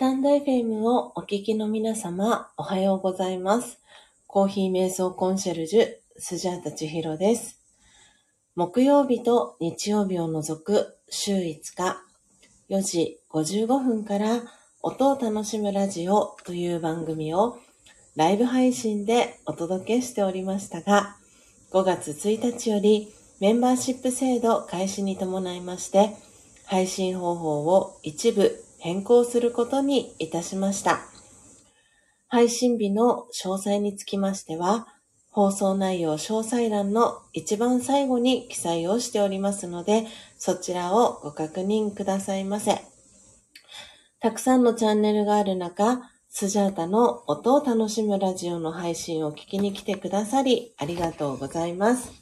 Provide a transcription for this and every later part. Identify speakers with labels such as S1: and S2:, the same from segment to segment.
S1: タンド FM をお聞きの皆様、おはようございます。コーヒー瞑想コンシェルジュ、スジャータチヒロです。木曜日と日曜日を除く週5日、4時55分から音を楽しむラジオという番組をライブ配信でお届けしておりましたが、5月1日よりメンバーシップ制度開始に伴いまして、配信方法を一部変更することにいたしました。配信日の詳細につきましては、放送内容詳細欄の一番最後に記載をしておりますので、そちらをご確認くださいませ。たくさんのチャンネルがある中、スジャータの音を楽しむラジオの配信を聞きに来てくださり、ありがとうございます。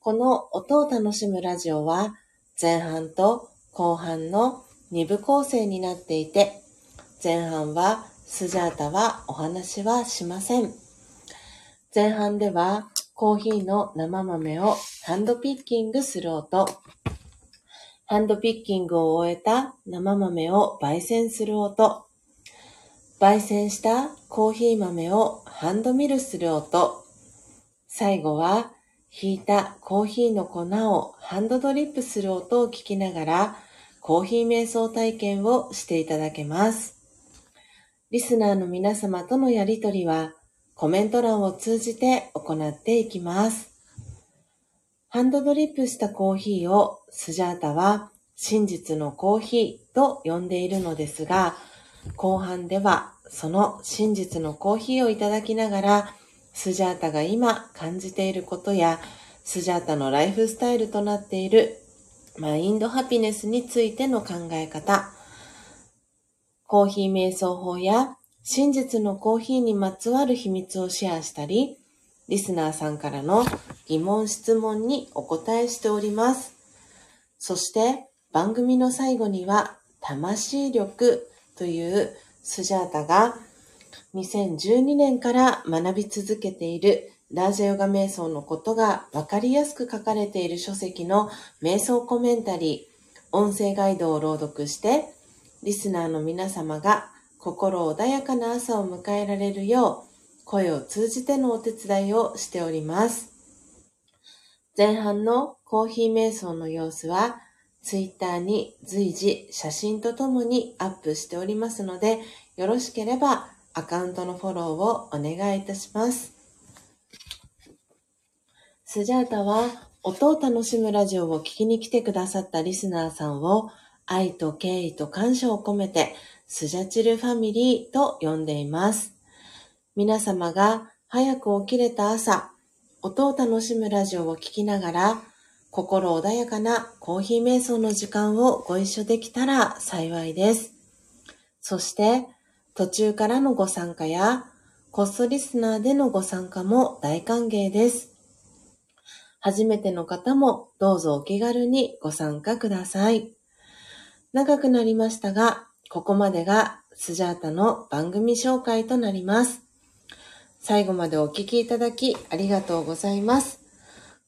S1: この音を楽しむラジオは、前半と後半の2部構成になっていて、前半はスジャータはお話はしません。前半ではコーヒーの生豆をハンドピッキングする音、ハンドピッキングを終えた生豆を焙煎する音、焙煎したコーヒー豆をハンドミルする音、最後はひいたコーヒーの粉をハンドドリップする音を聞きながらコーヒー瞑想体験をしていただけます。リスナーの皆様とのやりとりはコメント欄を通じて行っていきます。ハンドドリップしたコーヒーをスジャータは真実のコーヒーと呼んでいるのですが、後半ではその真実のコーヒーをいただきながら、スジャータが今感じていることや、スジャータのライフスタイルとなっているマインドハピネスについての考え方、コーヒー瞑想法や真実のコーヒーにまつわる秘密をシェアしたり、リスナーさんからの疑問質問にお答えしております。そして番組の最後には魂力というスジャータが2012年から学び続けているラージャヨガ瞑想のことがわかりやすく書かれている書籍の瞑想コメンタリー、音声ガイドを朗読して、リスナーの皆様が心穏やかな朝を迎えられるよう、声を通じてのお手伝いをしております。前半のコーヒー瞑想の様子は、ツイッターに随時写真とともにアップしておりますので、よろしければアカウントのフォローをお願いいたします。スジャータは音を楽しむラジオを聞きに来てくださったリスナーさんを愛と敬意と感謝を込めてスジャチルファミリーと呼んでいます。皆様が早く起きれた朝、音を楽しむラジオを聞きながら心穏やかなコーヒー瞑想の時間をご一緒できたら幸いです。そして途中からのご参加やコストリスナーでのご参加も大歓迎です。初めての方もどうぞお気軽にご参加ください。長くなりましたが、ここまでがスジャータの番組紹介となります。最後までお聞きいただきありがとうございます。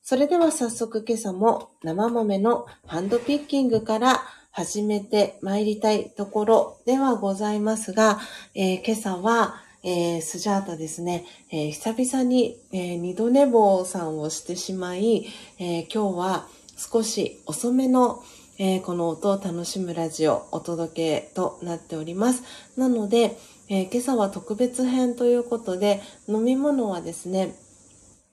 S1: それでは早速今朝も生豆のハンドピッキングから始めて参りたいところではございますが、えー今朝は、えースジャータですね、えー久々に、えー二度寝坊さんをしてしまい、え今日は少し遅めの、えこの音を楽しむラジオお届けとなっております。なので、え今朝は特別編ということで、飲み物はですね、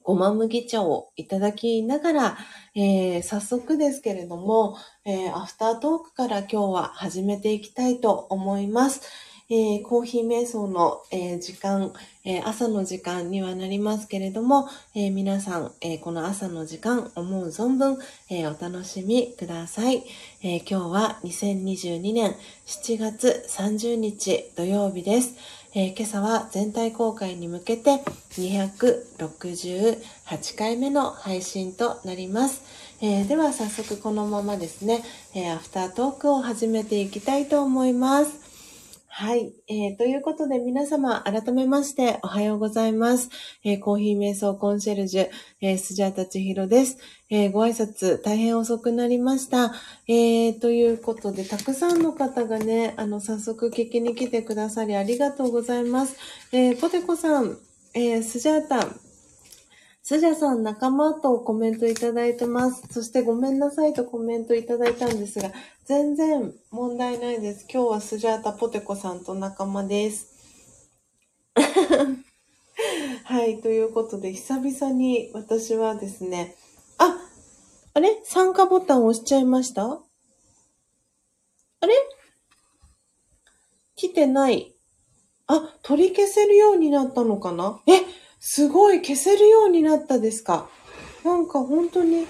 S1: ごま麦茶をいただきながら、えー早速ですけれども、えーアフタートークから今日は始めていきたいと思います。えーコーヒー瞑想の、えー時間、えー朝の時間にはなりますけれども、えー皆さん、えーこの朝の時間思う存分、えーお楽しみください、えー今日は2022年7月30日土曜日です。えー今朝は全体公開に向けて268回目の配信となります。えーでは早速このままですね、えーアフタートークを始めていきたいと思います。はい、えー。ということで皆様改めましておはようございます。えー、コーヒー瞑想コンシェルジュ、えー、スジャータチヒロです。えー、ご挨拶大変遅くなりました。えー、ということで、たくさんの方がね、あの、早速聞きに来てくださりありがとうございます。えー、ポテコさん、えー、スジャータ、スジャさん仲間とコメントいただいてます。そしてごめんなさいとコメントいただいたんですが、全然問題ないです。今日はスジャータポテコさんと仲間です。はい、ということで久々に私はですね、あ、あれ？参加ボタン押しちゃいました？あれ？来てない。あ、取り消せるようになったのかな？え、すごい消せるようになったですか？なんか本当に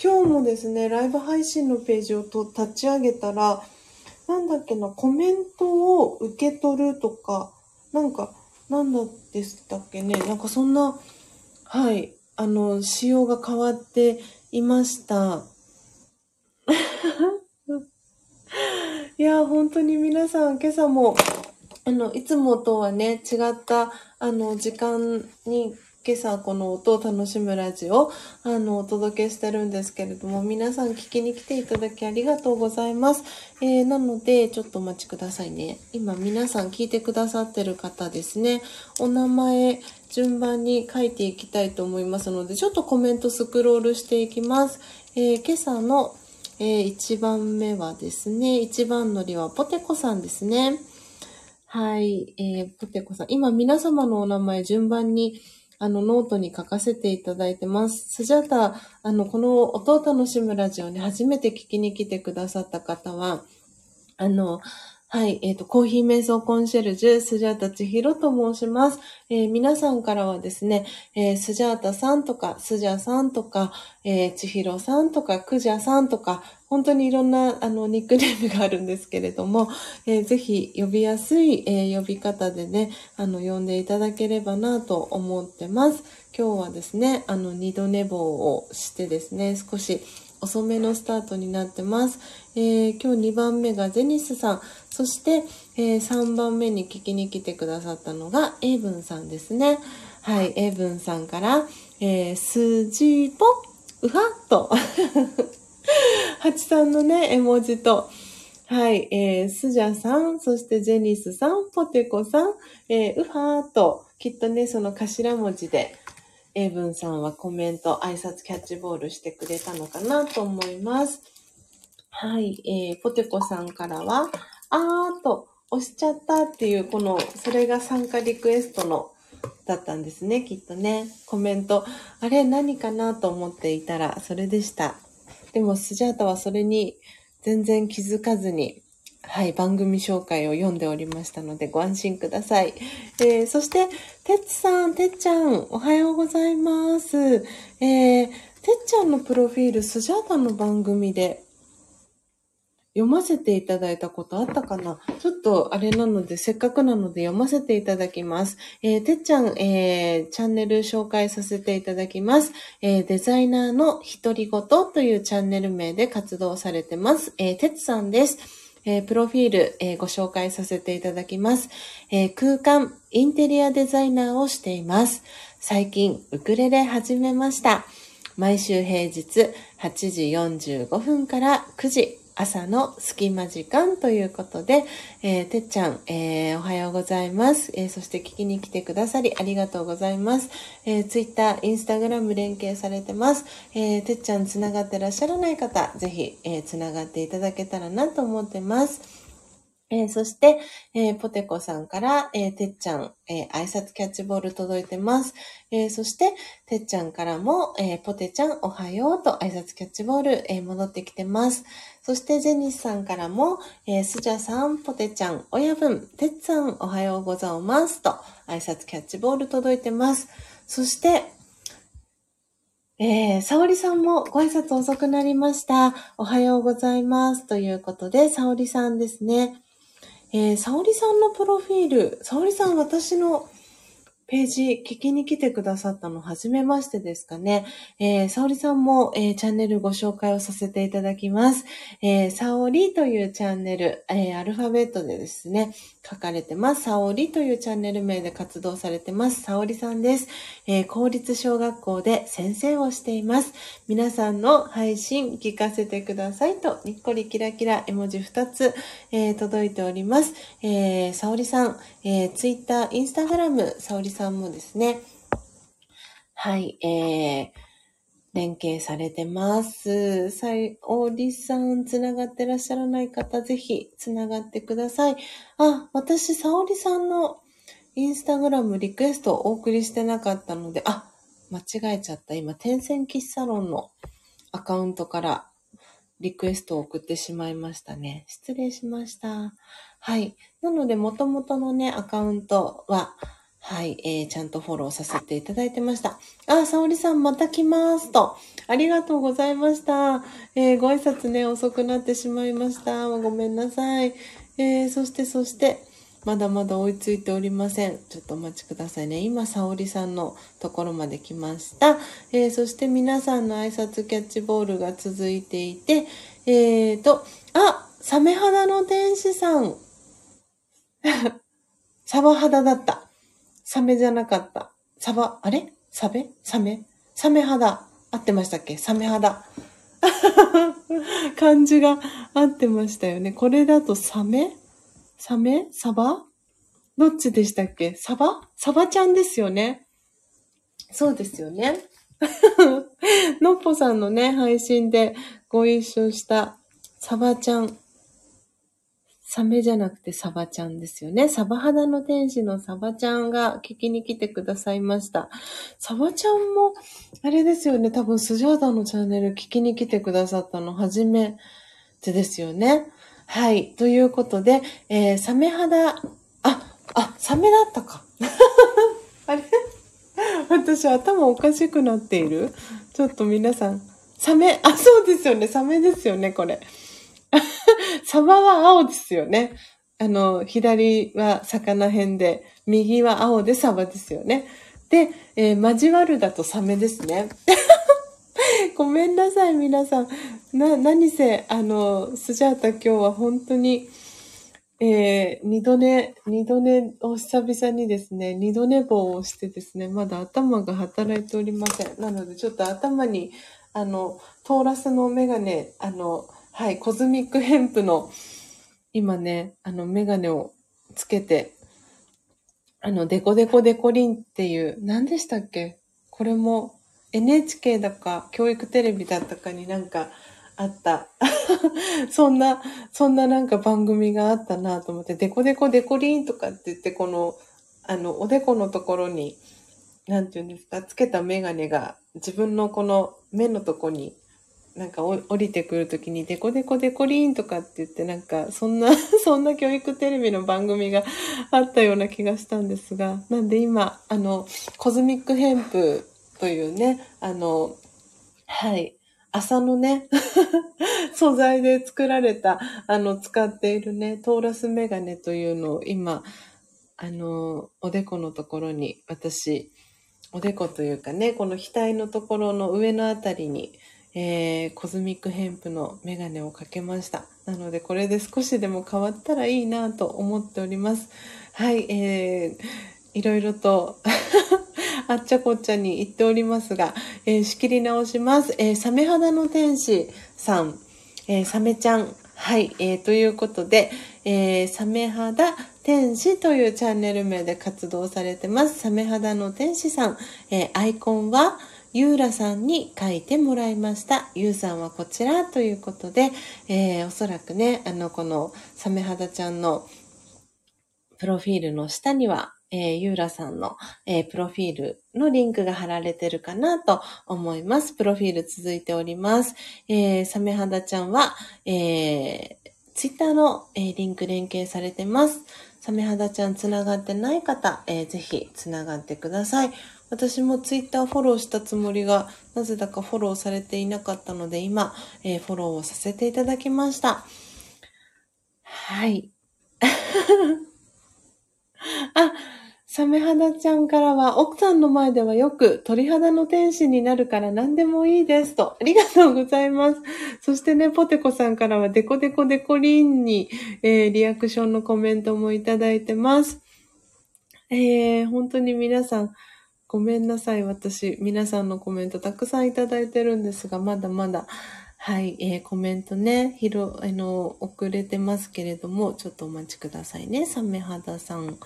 S1: 今日もですね、ライブ配信のページをと立ち上げたら、なんだっけな、コメントを受け取るとか、なんか、なんだでしたっけね、なんかそんな、はい、あの、仕様が変わっていました。いや、本当に皆さん、今朝もあの、いつもとはね、違った、あの、時間に、今朝この音を楽しむラジオ、あの、お届けしてるんですけれども、皆さん聞きに来ていただきありがとうございます。えー、なので、ちょっとお待ちくださいね。今、皆さん聞いてくださってる方ですね、お名前、順番に書いていきたいと思いますので、ちょっとコメントスクロールしていきます。えー、今朝の、えー、1番目はですね、1番乗りはポテコさんですね。はい、えー、ポテコさん。今皆様のお名前順番にあの、ノートに書かせていただいてます。スジャータ、あの、この音を楽しむラジオに初めて聞きに来てくださった方は、あの、はい、えっ、ー、と、コーヒー瞑想コンシェルジュ、スジャータ千尋と申します。えー、皆さんからはですね、えー、スジャータさんとか、スジャさんとか、えー、千尋さんとか、クジャさんとか、本当にいろんな、あの、ニックネームがあるんですけれども、えー、ぜひ呼びやすい、えー、呼び方でね、あの、呼んでいただければなと思ってます。今日はですね、あの、二度寝坊をしてですね、少し、遅めのスタートになってます。えー、今日2番目がゼニスさん、そして、えー、3番目に聞きに来てくださったのがエイブンさんですね。はい、エイブンさんから、えー、スジポ、ウハッと、ハチさんのね、絵文字と、はい、えー、スジャさん、そしてジェニスさん、ポテコさん、えー、ウハーと、きっとね、その頭文字で、エイブンさんはコメント、挨拶キャッチボールしてくれたのかなと思います。はい、えー、ポテコさんからは、あーと押しちゃったっていう、この、それが参加リクエストの、だったんですね、きっとね。コメント、あれ何かなと思っていたら、それでした。でも、スジャータはそれに全然気づかずに、はい、番組紹介を読んでおりましたのでご安心ください。えー、そして、てつさん、てっちゃん、おはようございます。えー、てっちゃんのプロフィール、スジャータの番組で読ませていただいたことあったかな？ちょっとあれなので、せっかくなので読ませていただきます。えー、てっちゃん、えー、チャンネル紹介させていただきます。えー、デザイナーの独り言というチャンネル名で活動されてます。えー、てつさんです。えー、プロフィール、え、ご紹介させていただきます、えー、空間、インテリアデザイナーをしています。最近、ウクレレ始めました。毎週平日8時45分から9時、朝の隙間時間ということで、えー、てっちゃん、えー、おはようございます、えー、そして聞きに来てくださりありがとうございます。えー、Twitter、Instagram 連携されてます。えー、てっちゃんつながってらっしゃらない方、ぜひ、えー、つながっていただけたらなと思ってます。えー、そして、えー、ポテコさんから、えー、てっちゃん、え挨拶キャッチボール届いてます。えそして、てっちゃんからも、えポテちゃんおはようと挨拶キャッチボール、え戻ってきてます。そして、ジェニスさんからも、えスジャさん、ポテちゃん、親分、てっさんおはようございますと挨拶キャッチボール届いてます。そして、えー、沙織さんもご挨拶遅くなりました。おはようございます。ということで、沙織さんですね。えー、沙織さんのプロフィール、沙織さん私のページ聞きに来てくださったの初めましてですかね。えー、沙織さんも、えー、チャンネルご紹介をさせていただきます。えー、沙織というチャンネル、えー、アルファベットでですね、書かれてます。さおりというチャンネル名で活動されてます。さおりさんです、えー公立小学校で先生をしています。皆さんの配信聞かせてくださいと、にっこりキラキラ絵文字2つ、えー届いております。えー、さおりさん、えー、ツイッター、インスタグラム、さおりさんもですね、はい、えー、連携されてます。さいおりさん、つながってらっしゃらない方、ぜひ、つながってください。あ、私、さおりさんのインスタグラムリクエストをお送りしてなかったので、あ、間違えちゃった。今、天線喫茶ロンのアカウントからリクエストを送ってしまいましたね。失礼しました。はい。なので、元々のね、アカウントは、はい、えー、ちゃんとフォローさせていただいてました。あ、沙織さんまた来ますと。ありがとうございました。えー、ご挨拶ね、遅くなってしまいました。ごめんなさい。えー、そして、そして、まだまだ追いついておりません。ちょっとお待ちくださいね。今、沙織さんのところまで来ました。えー、そして皆さんの挨拶キャッチボールが続いていて、えーと、あ、サメ肌の天使さん。サバ肌だった。サメじゃなかった。サバ、あれ？サベサメ？サメ肌。合ってましたっけ？サメ肌。漢字が合ってましたよね。これだとサメ？サメ？サバ？どっちでしたっけ？サバ？サバちゃんですよね。そうですよね。のっぽさんのね、配信でご一緒したサバちゃん。サメじゃなくてサバちゃんですよね。サバ肌の天使のサバちゃんが聞きに来てくださいました。サバちゃんも、あれですよね。多分スジャータのチャンネル聞きに来てくださったの初めてですよね。はい。ということで、えー、サメ肌、あ、あ、サメだったか。あれ？私頭おかしくなっている？ちょっと皆さん。サメ、あ、そうですよね。サメですよね、これ。サバは青ですよね。あの、左は魚編で、右は青でサバですよね。で、えー交わるだとサメですね。ごめんなさい、皆さん。な、何せ、あの、スジャータ今日は本当に、えー、二度寝、二度寝を久々にですね、二度寝坊をしてですね、まだ頭が働いておりません。なので、ちょっと頭に、あの、トーラスのメガネ、あの、はい、コズミックヘンプの、今ね、あの、メガネをつけて、あの、デコデコデコリンっていう、何でしたっけ？これも NHK だか、教育テレビだったかになんかあった。そんな、そんななんか番組があったなと思って、デコデコデコリンとかって言って、この、あの、おでこのところに、なんていうんですか、つけたメガネが自分のこの目のとこになんか降りてくるときにデコデコデコリーンとかって言ってなんかそんな、そんな教育テレビの番組が あったような気がしたんですが、なんで今、あの、コズミックヘンプというね、あの、はい、麻のね、素材で作られた、あの、使っているね、トーラスメガネというのを今、あの、おでこのところに私、おでこというかね、この額のところの上のあたりに、えー、コズミックヘンプのメガネをかけました。なので、これで少しでも変わったらいいなと思っております。はい、えー、いろいろと、あっちゃこっちゃに言っておりますが、えー仕切り直します。えーサメ肌の天使さん、えーサメちゃん、はい、えーということで、えーサメ肌天使というチャンネル名で活動されてます。サメ肌の天使さん、えーアイコンは、ゆうらさんに書いてもらいました。ゆうさんはこちらということで、えーおそらくね、あの、このサメ肌ちゃんのプロフィールの下には、えーゆうらさんの、えープロフィールのリンクが貼られてるかなと思います。プロフィール続いております。えーサメ肌ちゃんは、えー、ツイッターの、えーリンク連携されてます。サメ肌ちゃんつながってない方、えーぜひつながってください。私もツイッターフォローしたつもりが、なぜだかフォローされていなかったので、今、えーフォローをさせていただきました。はい。あ、サメ肌ちゃんからは、奥さんの前ではよく鳥肌の天使になるから何でもいいですと。ありがとうございます。そしてね、ポテコさんからはデコデコデコリンに、えー、リアクションのコメントもいただいてます。えー、本当に皆さん、ごめんなさい。私、皆さんのコメントたくさんいただいてるんですが、まだまだ、はい、えー、コメントね、ひろ、あの、遅れてますけれども、ちょっとお待ちくださいね。サメ肌さん。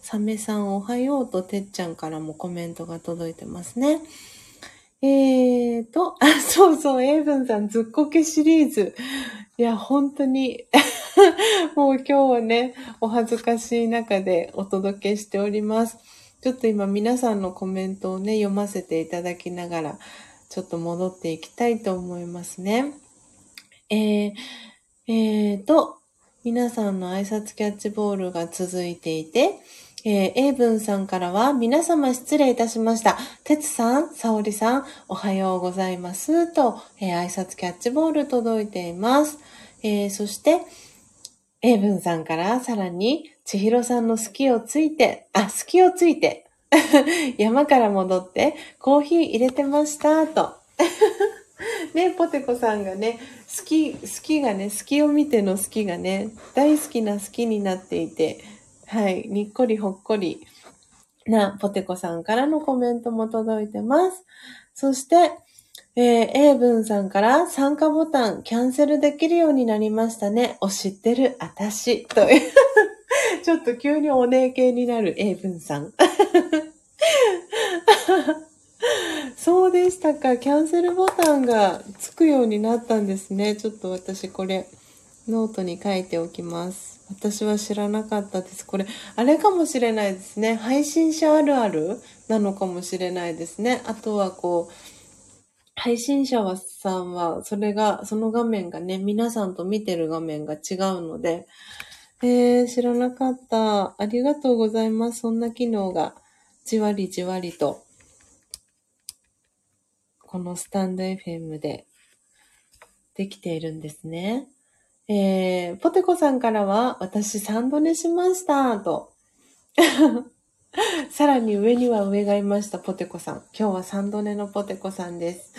S1: サメさんおはようとてっちゃんからもコメントが届いてますね。えーと、あ、そうそう、エイブンさんずっこけシリーズ。いや、本当に もう今日はね、お恥ずかしい中でお届けしております。ちょっと今皆さんのコメントをね、読ませていただきながら、ちょっと戻っていきたいと思いますね。えー、えーと、皆さんの挨拶キャッチボールが続いていて、えー、英文さんからは、皆様失礼いたしました。哲さん、沙織さん、おはようございます。と、えー、挨拶キャッチボール届いています。えー、そして、英文さんからさらに、千尋さんの好きをついて、あ、好きをついて、山から戻ってコーヒー入れてました、と。ね、ポテコさんがね、好き、好きがね、好きを見ての好きがね、大好きな好きになっていて、はい、にっこりほっこりなポテコさんからのコメントも届いてます。そして、えー、英文さんから参加ボタンキャンセルできるようになりましたね。お知ってるあたし。という ちょっと急にお姉系になる英文さん。そうでしたか。キャンセルボタンがつくようになったんですね。ちょっと私これノートに書いておきます。私は知らなかったです。これ、あれかもしれないですね。配信者あるあるなのかもしれないですね。あとはこう、配信者はさんは、それが、その画面がね、皆さんと見てる画面が違うので、えー、知らなかった。ありがとうございます。そんな機能が、じわりじわりと、このスタンド FM でできているんですね。えー、ポテコさんからは、私3度寝しました、と。さらに上には上がいました、ポテコさん。今日は3度寝のポテコさんです。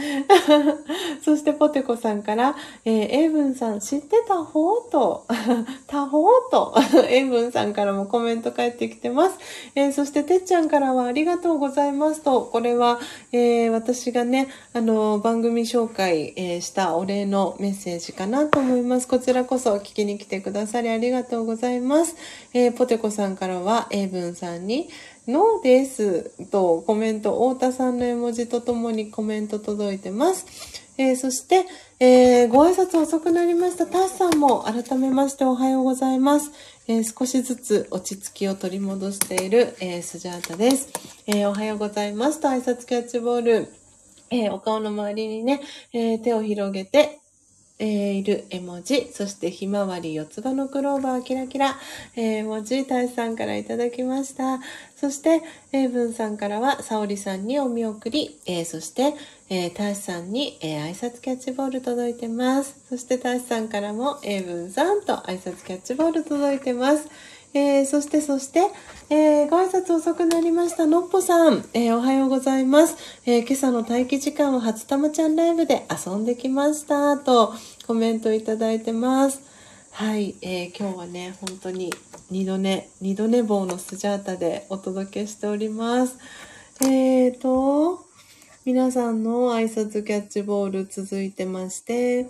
S1: そしてポテコさんから、えー、エイブンさん知ってた方と、た方と、エイブンさんからもコメント返ってきてます。えー、そしててっちゃんからはありがとうございますと、これは、えー、私がね、あの、番組紹介、え、したお礼のメッセージかなと思います。こちらこそ聞きに来てくださりありがとうございます。えー、ポテコさんからは、エイブンさんに、ノーです。とコメント、太田さんの絵文字とともにコメント届いてます。えー、そして、えー、ご挨拶遅くなりました。タスさんも改めましておはようございます。えー、少しずつ落ち着きを取り戻している、えスジャータです。えおはようございますと挨拶キャッチボール。えお顔の周りにね、え手を広げて、えー、いる絵文字、そしてひまわり四つ葉のクローバーキラキラ、えー、文字、たいさんからいただきました。そして、えー、文さんからは、さおりさんにお見送り、えー、そして、えー、たしさんに、えー、挨拶キャッチボール届いてます。そして、たしさんからも、えー、文さんと挨拶キャッチボール届いてます。えー、そして、そして、えー、ご挨拶遅くなりました。のっぽさん、えー、おはようございます。え今朝の待機時間は初玉ちゃんライブで遊んできました。と、コメントいただいてます。はい、えー今日はね、本当に二度寝、二度寝坊のスジャータでお届けしております。えーと、皆さんの挨拶キャッチボール続いてまして、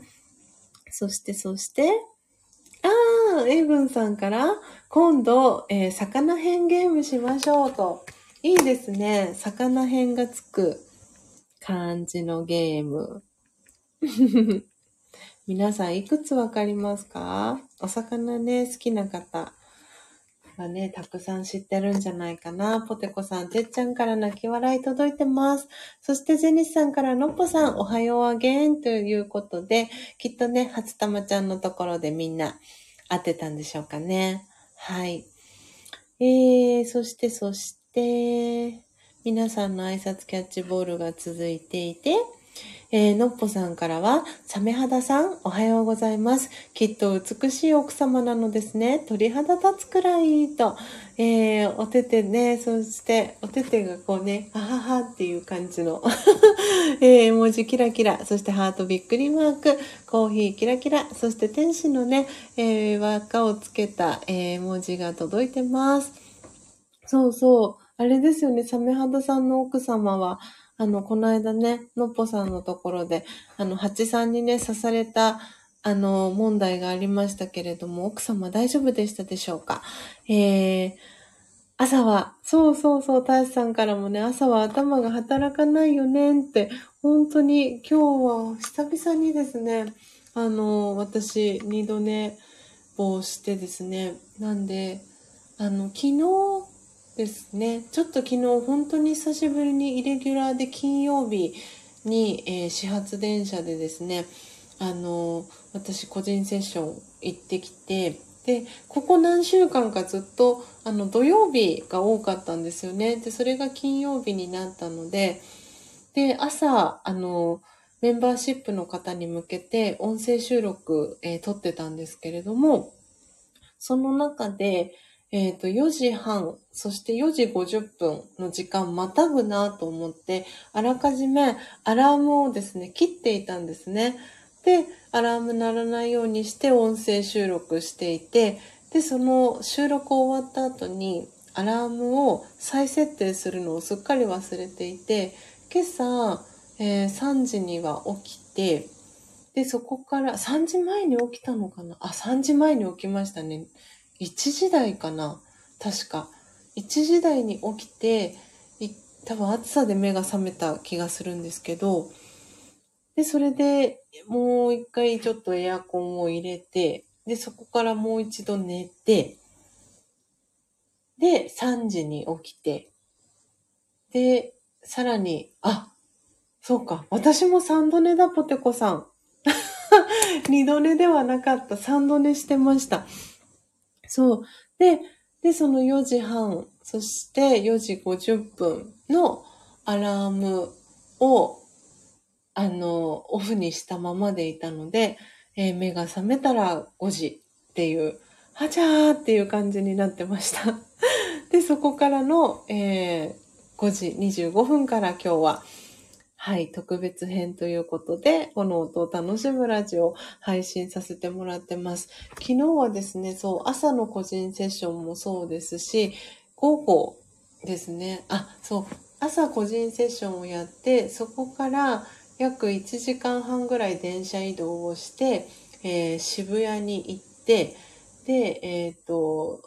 S1: そして、そして、あー、エイブンさんから、今度、えー、魚編ゲームしましょうと。いいですね。魚編がつく感じのゲーム。皆さんいくつわかりますか？お魚ね、好きな方はね、たくさん知ってるんじゃないかな。ポテコさん、てっちゃんから泣き笑い届いてます。そしてゼニスさんからのっぽさん、おはようあげんということで、きっとね、初玉ちゃんのところでみんな当てたんでしょうかね。はい。えー、そして、そして、皆さんの挨拶キャッチボールが続いていて、えー、のっぽさんからは、サメ肌さん、おはようございます。きっと美しい奥様なのですね。鳥肌立つくらい、と、えー、お手手ね、そして、お手手がこうね、あははっていう感じの、えー、文字キラキラ、そしてハートびっくりマーク、コーヒーキラキラ、そして天使のね、えー、輪っかをつけた、えー、文字が届いてます。そうそう。あれですよね、サメ肌さんの奥様は、あの、この間ね、のっぽさんのところで、あの、蜂さんにね、刺された、あの、問題がありましたけれども、奥様大丈夫でしたでしょうか？えー、朝は、そうそうそう、大志さんからもね、朝は頭が働かないよねって、本当に今日は久々にですね、あの、私、二度寝をしてですね、なんで、あの、昨日ですね。ちょっと昨日本当に久しぶりにイレギュラーで金曜日に、えー、始発電車でですね、あのー、私個人セッション行ってきて、で、ここ何週間かずっと、あの、土曜日が多かったんですよね。で、それが金曜日になったので、で、朝、あの、メンバーシップの方に向けて音声収録、えー、撮ってたんですけれども、その中で、えっ、ー、と、4時半、そして4時50分の時間またぐなと思って、あらかじめアラームをですね、切っていたんですね。で、アラーム鳴らないようにして音声収録していて、で、その収録終わった後にアラームを再設定するのをすっかり忘れていて、今朝、えー、3時には起きて、で、そこから3時前に起きたのかな？あ、3時前に起きましたね。1時台かな？確か。1時台に起きて、多分暑さで目が覚めた気がするんですけど、で、それでもう一回ちょっとエアコンを入れて、で、そこからもう一度寝て、で、3時に起きて、で、さらに、あ、そうか、私も3度寝だ、ポテコさん。2度寝ではなかった、3度寝してました。そう。で、で、その4時半、そして4時50分のアラームを、あの、オフにしたままでいたので、えー、目が覚めたら5時っていう、はちゃーっていう感じになってました。で、そこからの、えー、5時25分から今日は、はい、特別編ということで、この音を楽しむラジオを配信させてもらってます。昨日はですね、そう、朝の個人セッションもそうですし、午後ですね、あ、そう、朝個人セッションをやって、そこから約1時間半ぐらい電車移動をして、えー、渋谷に行って、で、えっ、ー、と、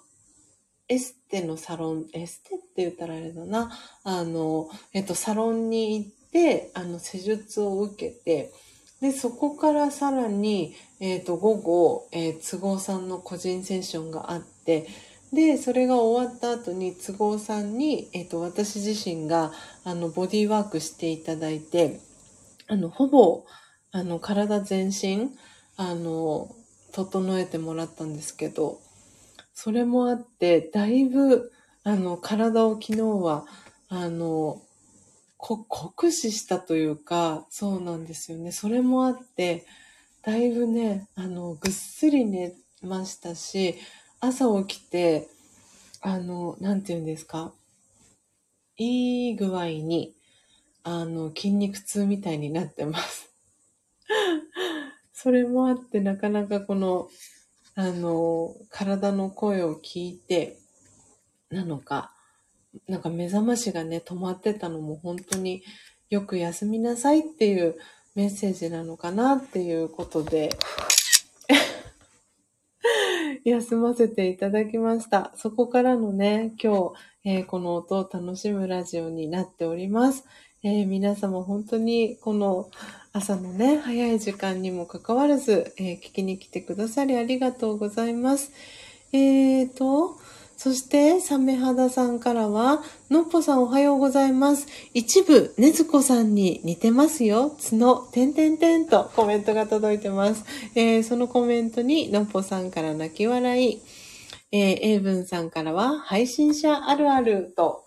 S1: エステのサロン、エステって言ったらあれだな、あの、えっ、と、サロンに行って、で、あの、施術を受けて、で、そこからさらに、えっ、ー、と、午後、えー、都合さんの個人セッションがあって、で、それが終わった後に都合さんに、えっ、ー、と、私自身が、あの、ボディワークしていただいて、あの、ほぼ、あの、体全身、あの、整えてもらったんですけど、それもあって、だいぶ、あの、体を昨日は、あの、こ、酷使したというか、そうなんですよね。それもあって、だいぶね、あの、ぐっすり寝ましたし、朝起きて、あの、なんて言うんですか。いい具合に、あの、筋肉痛みたいになってます。それもあって、なかなかこの、あの、体の声を聞いて、なのか、なんか目覚ましがね、止まってたのも本当によく休みなさいっていうメッセージなのかなっていうことで 休ませていただきました。そこからのね、今日、えー、この音を楽しむラジオになっております。えー、皆様本当にこの朝のね、早い時間にもかかわらず、えー、聞きに来てくださりありがとうございます。えーと、そして、サメ肌さんからは、のっぽさんおはようございます。一部、ねずこさんに似てますよ。角、てんてんてんとコメントが届いてます。えー、そのコメントに、のっぽさんから泣き笑い。えー、エイブンさんからは、配信者あるあると。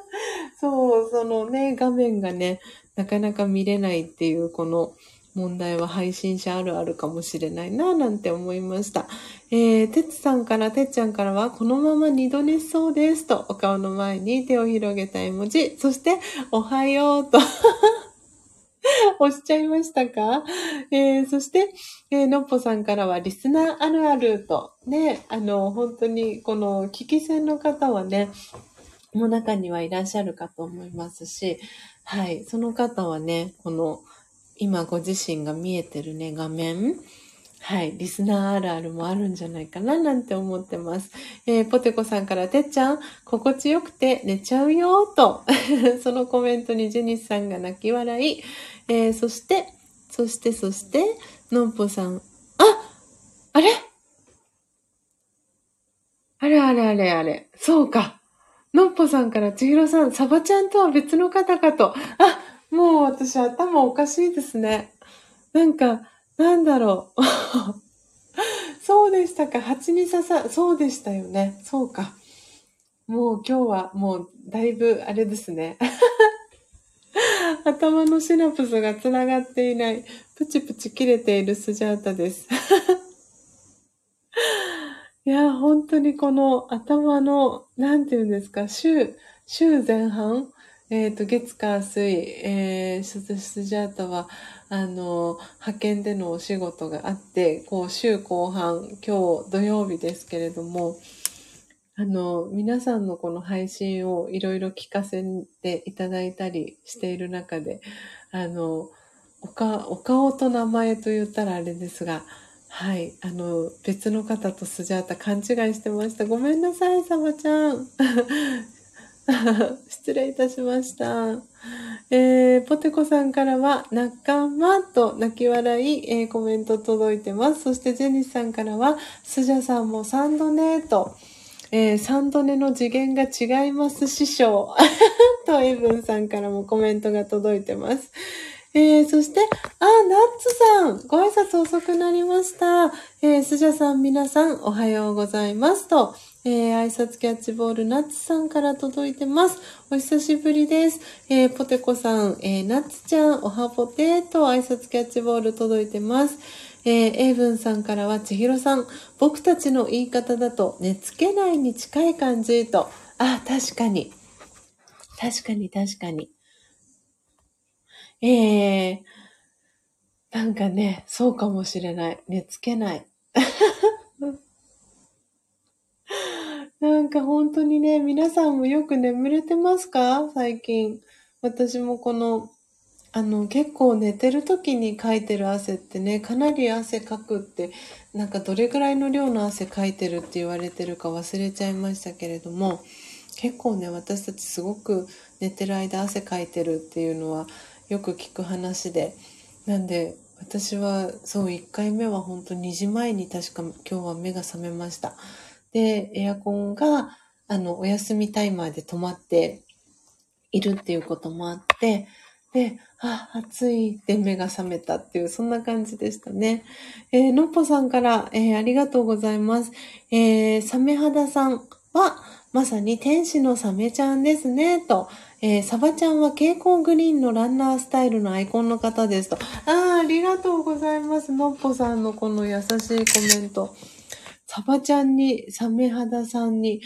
S1: そう、そのね、画面がね、なかなか見れないっていうこの問題は配信者あるあるかもしれないな、なんて思いました。えー、てつさんから、てっちゃんからは、このまま二度寝しそうですと、お顔の前に手を広げた絵文字、そして、おはようと 押しちゃいましたか？えー、そして、えー、のっぽさんからは、リスナーあるあると、ね、あの、本当に、この、聞き戦の方はね、の中にはいらっしゃるかと思いますし、はい、その方はね、この、今ご自身が見えてるね、画面、はい。リスナーあるあるもあるんじゃないかななんて思ってます。えー、ポテコさんから、てっちゃん、心地よくて寝ちゃうよと、そのコメントにジェニスさんが泣き笑い、えー、そして、そして、そして、のんぽさん、ああれ？あれあれあれあれ。そうか。のっぽさんから千尋さん、サバちゃんとは別の方かと。あ、もう私頭おかしいですね。なんか、なんだろう。そうでしたか。蜂に刺さ、そうでしたよね。そうか。もう今日はもうだいぶあれですね。頭のシナプスがつながっていない、プチプチ切れているスジャータです。いや、本当にこの頭の、なんていうんですか、週、週前半えっ、ー、と、月火水、えー、スジャータは、あの、派遣でのお仕事があって、こう、週後半、今日土曜日ですけれども、あの、皆さんのこの配信をいろいろ聞かせていただいたりしている中で、あの、おか、お顔と名前と言ったらあれですが、はい、あの、別の方とスジャータ勘違いしてました。ごめんなさい、サバちゃん。失礼いたしました。えー、ポテコさんからは、仲間と泣き笑い、えー、コメント届いてます。そしてジェニスさんからは、スジャさんも3度ね、と、えー、3度寝の次元が違います、師匠。と、エブンさんからもコメントが届いてます。えー、そして、あ、ナッツさん、ご挨拶遅くなりました。えー、スジャさん、皆さん、おはようございますと、えー、挨拶キャッチボール、ナッツさんから届いてます。お久しぶりです。えー、ポテコさん、えー、ナッツちゃん、おはぽてと挨拶キャッチボール届いてます。えー、エイブンさんからは、ちひろさん、僕たちの言い方だと、寝つけないに近い感じと。あ、確かに。確かに、確かに。ええー、なんかね、そうかもしれない。寝つけない。なんか本当にね、皆さんもよく眠れてますか？最近。私もこの、あの、結構寝てる時にかいてる汗ってね、かなり汗かくって、なんかどれぐらいの量の汗かいてるって言われてるか忘れちゃいましたけれども、結構ね、私たちすごく寝てる間汗かいてるっていうのは、よく聞く話で。なんで私はそう1回目は本当2時前に確か今日は目が覚めました。でエアコンがあのお休みタイマーで止まっているっていうこともあってで、あ、暑いって目が覚めたっていう、そんな感じでしたね。えー、のっぽさんから、えー、ありがとうございます。えー、サメ肌さんは、まさに天使のサメちゃんですね、と。えー、サバちゃんは蛍光グリーンのランナースタイルのアイコンの方ですと。ああ、ありがとうございます。のっぽさんのこの優しいコメント。サバちゃんに、サメ肌さんに、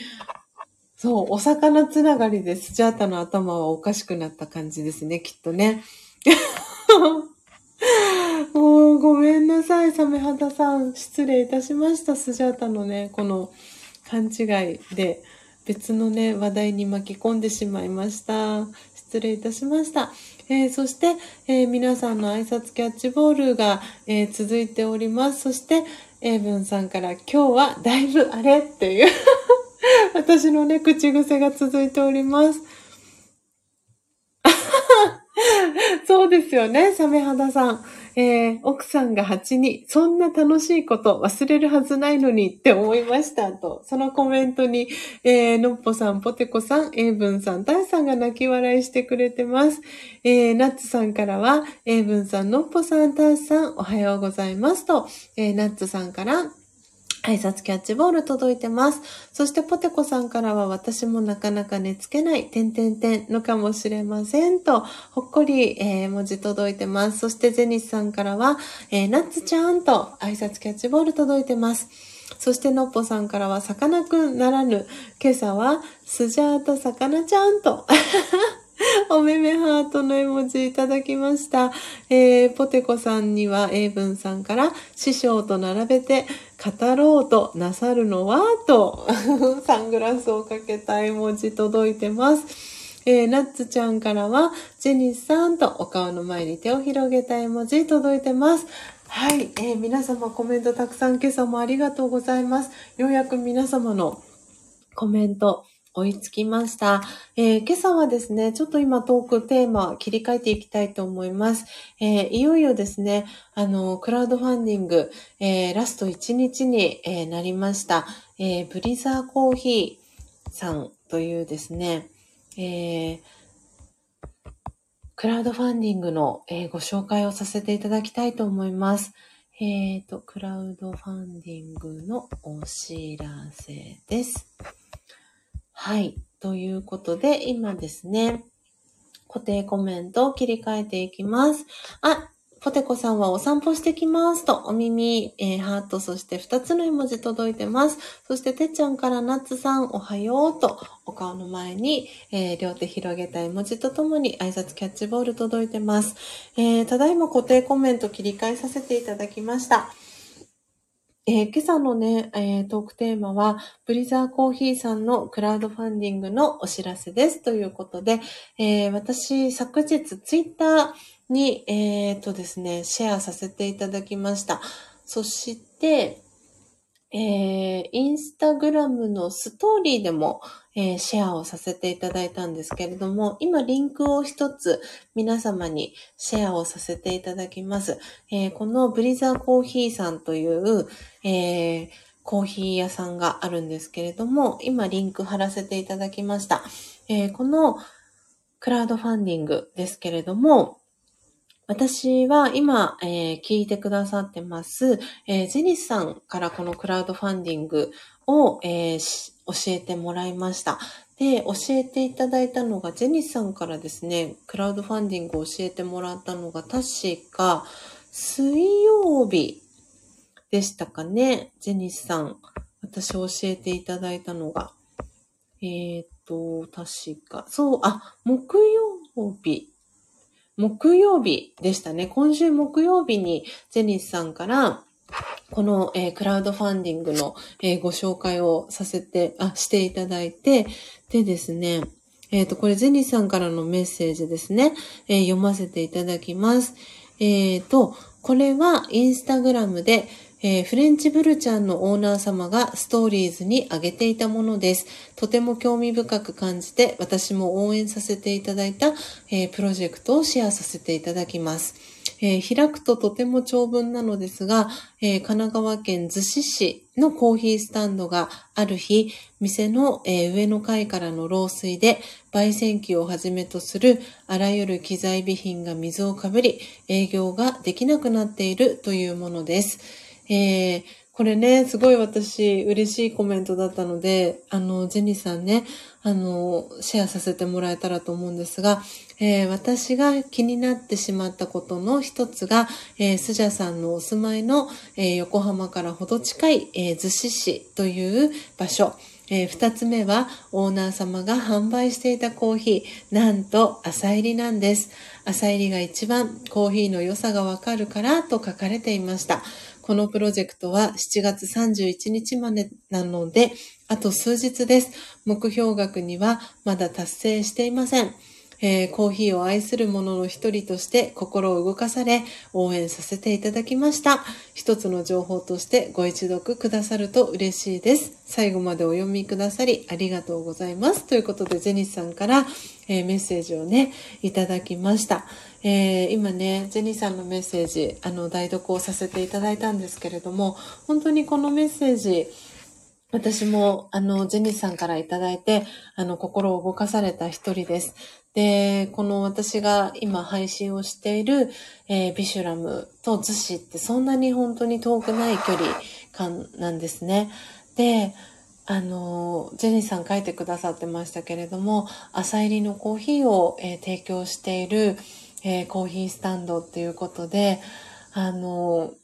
S1: そう、お魚つながりでスジャータの頭はおかしくなった感じですね、きっとね。もうごめんなさい、サメ肌さん。失礼いたしました、スジャータのね、この勘違いで。別のね、話題に巻き込んでしまいました。失礼いたしました。えー、そして、えー、皆さんの挨拶キャッチボールが、えー、続いております。そして、英文さんから今日はだいぶあれっていう 私のね、口癖が続いております。そうですよね、サメ肌さん。えー、奥さんが蜂に、そんな楽しいこと忘れるはずないのにって思いましたと、そのコメントに、えー、のっぽさん、ぽてこさん、えいぶんさん、たいさんが泣き笑いしてくれてます。えー、ナッツさんからは、えいぶんさん、のっぽさん、たいさん、おはようございますと、えー、ナッツさんから、挨拶キャッチボール届いてます。そしてポテコさんからは私もなかなか寝つけない、てんてんてんのかもしれませんと、ほっこり、えー、文字届いてます。そしてゼニスさんからは、えー、ナッツちゃんと挨拶キャッチボール届いてます。そしてのっぽさんからは、さかなクンならぬ、今朝は、スジャータさかなちゃんと。おめめハートの絵文字いただきました。えー、ポテコさんには、英文さんから、師匠と並べて、語ろうとなさるのは、と、サングラスをかけた絵文字届いてます。えー、ナッツちゃんからは、ジェニスさんとお顔の前に手を広げた絵文字届いてます。はい、えー、皆様コメントたくさん今朝もありがとうございます。ようやく皆様のコメント追いつきました。えー、今朝はですね、ちょっと今トークテーマ切り替えていきたいと思います。えー、いよいよですね、あの、クラウドファンディング、えー、ラスト1日に、えなりました。えブリザーコーヒーさんというですね、えクラウドファンディングの、えご紹介をさせていただきたいと思います。えっ、と、クラウドファンディングのお知らせです。はい。ということで、今ですね、固定コメントを切り替えていきます。あ、ポテコさんはお散歩してきますと、お耳、えー、ハート、そして2つの絵文字届いてます。そして、てっちゃんからナッツさん、おはようと、お顔の前に、えー、両手広げた絵文字とともに挨拶キャッチボール届いてます。えー、ただいま固定コメント切り替えさせていただきました。えー、今朝のね、えー、トークテーマは、ブリザーコーヒーさんのクラウドファンディングのお知らせです。ということで、えー、私、昨日ツイッターに、えー、とですね、シェアさせていただきました。そして、えー、インスタグラムのストーリーでも、えー、シェアをさせていただいたんですけれども、今リンクを一つ皆様にシェアをさせていただきます。えー、このブリザーコーヒーさんという、え、コーヒー屋さんがあるんですけれども、今リンク貼らせていただきました。えこのクラウドファンディングですけれども、私は今、えー、聞いてくださってます、えー、ジェニスさんからこのクラウドファンディングを、えー、教えてもらいました。で、教えていただいたのが、ジェニスさんからですね、クラウドファンディングを教えてもらったのが、確か、水曜日でしたかね、ジェニスさん。私教えていただいたのが。えー、っと、確か、そう、あ、木曜日木曜日でしたね。今週木曜日にゼニスさんから、この、えー、クラウドファンディングの、えー、ご紹介をさせて、あ、していただいて、でですね、えっ、ー、と、これゼニスさんからのメッセージですね、え読ませていただきます。えっ、と、これはインスタグラムで、えー、フレンチブルちゃんのオーナー様がストーリーズに上げていたものです。とても興味深く感じて、私も応援させていただいた、えー、プロジェクトをシェアさせていただきます。えー、開くととても長文なのですが、え神奈川県逗子市のコーヒースタンドがある日、店の、え上の階からの漏水で、焙煎機をはじめとするあらゆる機材備品が水をかぶり、営業ができなくなっているというものです。えー、これね、すごい私嬉しいコメントだったので、あの、ジェニーさんね、あの、シェアさせてもらえたらと思うんですが、えー、私が気になってしまったことの一つが、えー、スジャさんのお住まいの、えー、横浜からほど近い、えー、逗子市という場所、えー、二つ目は、オーナー様が販売していたコーヒー、なんと朝入りなんです。朝入りが一番コーヒーの良さがわかるからと書かれていました。このプロジェクトは7月31日までなので、あと数日です。目標額にはまだ達成していません。えー、コーヒーを愛する者の一人として心を動かされ応援させていただきました。一つの情報としてご一読くださると嬉しいです。最後までお読みくださりありがとうございます。ということで、ジェニスさんから、えー、メッセージをね、いただきました。えー、今ね、ジェニーさんのメッセージ、あの、代読をさせていただいたんですけれども、本当にこのメッセージ、私も、あの、ジェニーさんからいただいて、あの、心を動かされた一人です。で、この私が今配信をしている、えー、ビシュラムと逗子ってそんなに本当に遠くない距離感なんですね。で、あの、ジェニーさん書いてくださってましたけれども、朝入りのコーヒーを、えー、提供している、えー、コーヒースタンドっていうことで、あの、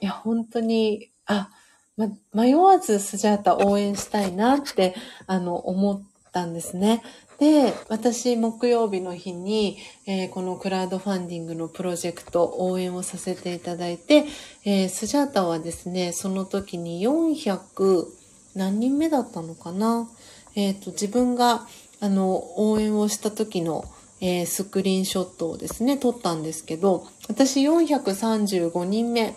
S1: いや、本当に、あ、ま、迷わずスジャータ応援したいなって、あの、思ったんですね。で、私、木曜日の日に、えー、このクラウドファンディングのプロジェクト応援をさせていただいて、えー、スジャータはですね、その時に400何人目だったのかな？えっ、ー、と、自分が、あの、応援をした時の、えスクリーンショットをですね、撮ったんですけど、私435人目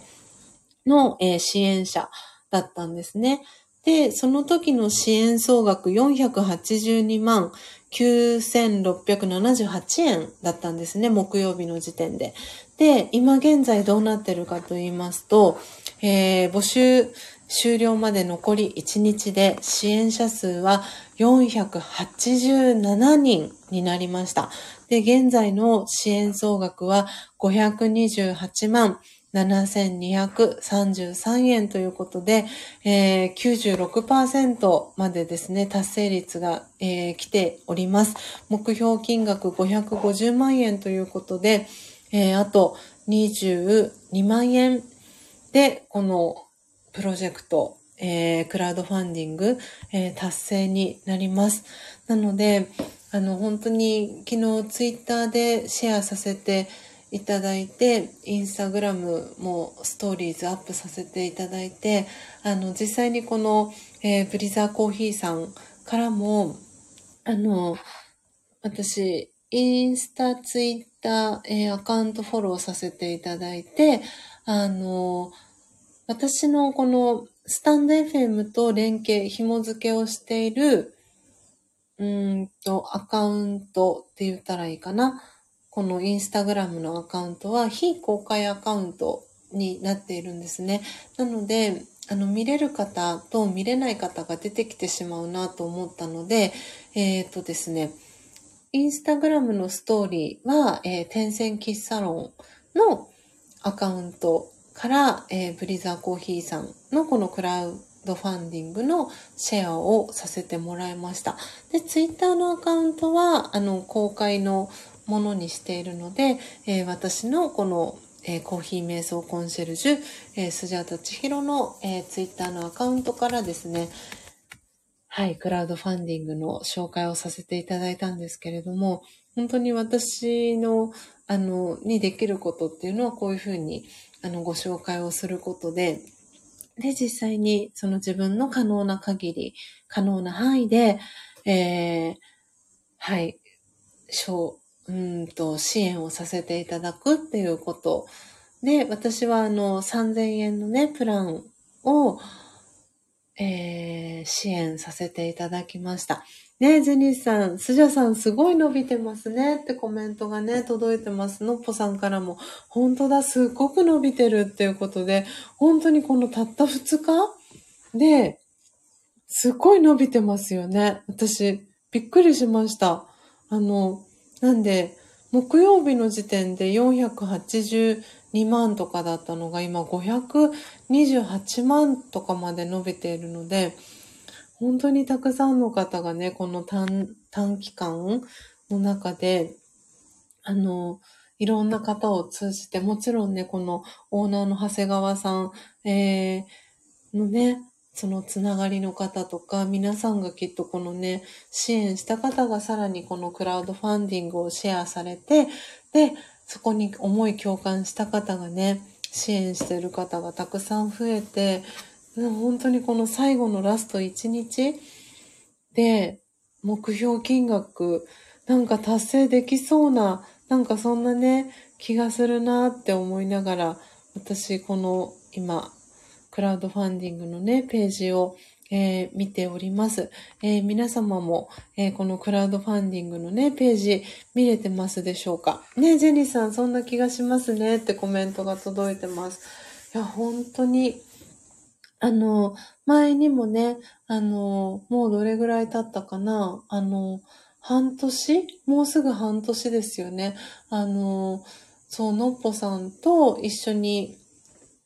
S1: の、え支援者だったんですね。で、その時の支援総額482万9678円だったんですね、木曜日の時点で。で、今現在どうなってるかと言いますと、えー、募集終了まで残り1日で支援者数は487人になりました。で、現在の支援総額は528万7233円ということで、えー、96%までですね、達成率が、えー、来ております。目標金額550万円ということで、えー、あと22万円で、このプロジェクト、えー、クラウドファンディング、えー、達成になります。なので、あの、本当に昨日ツイッターでシェアさせていただいて、インスタグラムもストーリーズアップさせていただいて、あの、実際にこの、えー、ブリザーコーヒーさんからも、あの、私、インスタ、ツイッター、えー、アカウントフォローさせていただいて、あの、私のこのスタンド FM と連携、紐付けをしている、うんと、アカウントって言ったらいいかな。このインスタグラムのアカウントは非公開アカウントになっているんですね。なので、あの、見れる方と見れない方が出てきてしまうなと思ったので、えっ、ー、とですね、インスタグラムのストーリーは、えー、天線キッサロンのアカウントから、えー、ブリザーコーヒーさんのこのクラウドファンディングのシェアをさせてもらいました。で、ツイッターのアカウントは、あの、公開のものにしているので、えー、私のこの、えー、コーヒー瞑想コンシェルジュ、えー、スジャータ千尋の、えー、ツイッターのアカウントからですね、はい、クラウドファンディングの紹介をさせていただいたんですけれども、本当に私の、あの、にできることっていうのはこういうふうに、あの、ご紹介をすることで、で、実際にその自分の可能な限り、可能な範囲で、えー、はい、うんと、支援をさせていただくっていうことで、私はあの、3000円のね、プランを、えー、支援させていただきました。ねジェニスさん、スジャさんすごい伸びてますねってコメントがね、届いてます。のっぽさんからも、本当だ、すっごく伸びてるっていうことで、本当にこのたった2日で、すっごい伸びてますよね。私、びっくりしました。あの、なんで、木曜日の時点で482万とかだったのが今528万とかまで伸びているので、本当にたくさんの方がね、この短期間の中で、あの、いろんな方を通じて、もちろんね、このオーナーの長谷川さん、えー、のね、そのつながりの方とか、皆さんがきっとこのね、支援した方がさらにこのクラウドファンディングをシェアされて、で、そこに思い共感した方がね、支援してる方がたくさん増えて、本当にこの最後のラスト1日で目標金額なんか達成できそうな、なんかそんなね、気がするなって思いながら、私この今クラウドファンディングのね、ページを、えー、見ております。えー、皆様も、えー、このクラウドファンディングのね、ページ見れてますでしょうか？ね、ジェニーさん、そんな気がしますねってコメントが届いてます。いや、本当に、あの、前にもね、あの、もうどれぐらい経ったかな？あの、半年？もうすぐ半年ですよね。あの、そう、のっぽさんと一緒に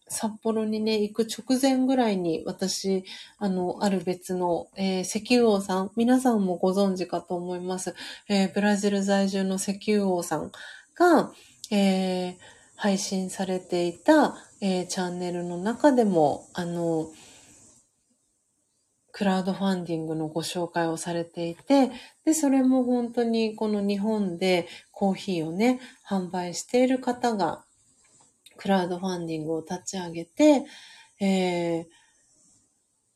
S1: 札幌にね、行く直前ぐらいに私、あの、ある別の、えー、石油王さん、皆さんもご存知かと思います。えー、ブラジル在住の石油王さんが、えー、配信されていた、えー、チャンネルの中でも、あの、クラウドファンディングのご紹介をされていて、で、それも本当にこの日本でコーヒーをね、販売している方が、クラウドファンディングを立ち上げて、えー、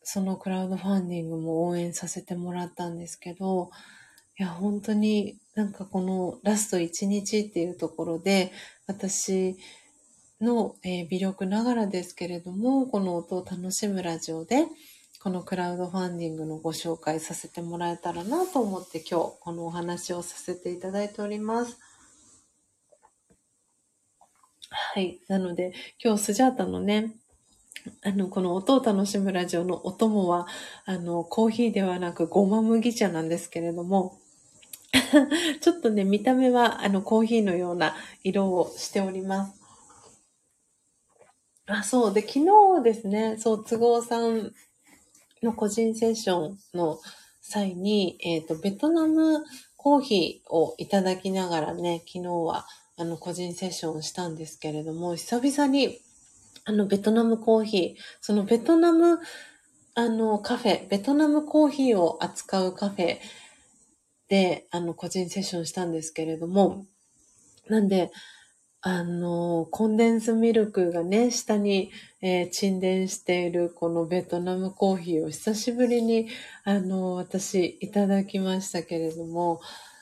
S1: そのクラウドファンディングも応援させてもらったんですけど、いや、本当になんかこのラスト1日っていうところで、私の、え、微力ながらですけれども、この音を楽しむラジオで、このクラウドファンディングのご紹介させてもらえたらなと思って今日このお話をさせていただいております。はい。なので今日スジャータのね、あの、この音を楽しむラジオのお供は、あの、コーヒーではなくごま麦茶なんですけれども、ちょっとね、見た目はあのコーヒーのような色をしております。あ、そう。で、昨日ですね、そう、都合さんの個人セッションの際に、えっ、ー、と、ベトナムコーヒーをいただきながらね、昨日はあの個人セッションをしたんですけれども、久々にあのベトナムコーヒー、そのベトナムあのカフェ、ベトナムコーヒーを扱うカフェであの個人セッションしたんですけれども、なんで、あの、コンデンスミルクがね、下に、えー、沈殿しているこのベトナムコーヒーを久しぶりに、あの、私いただきましたけれども、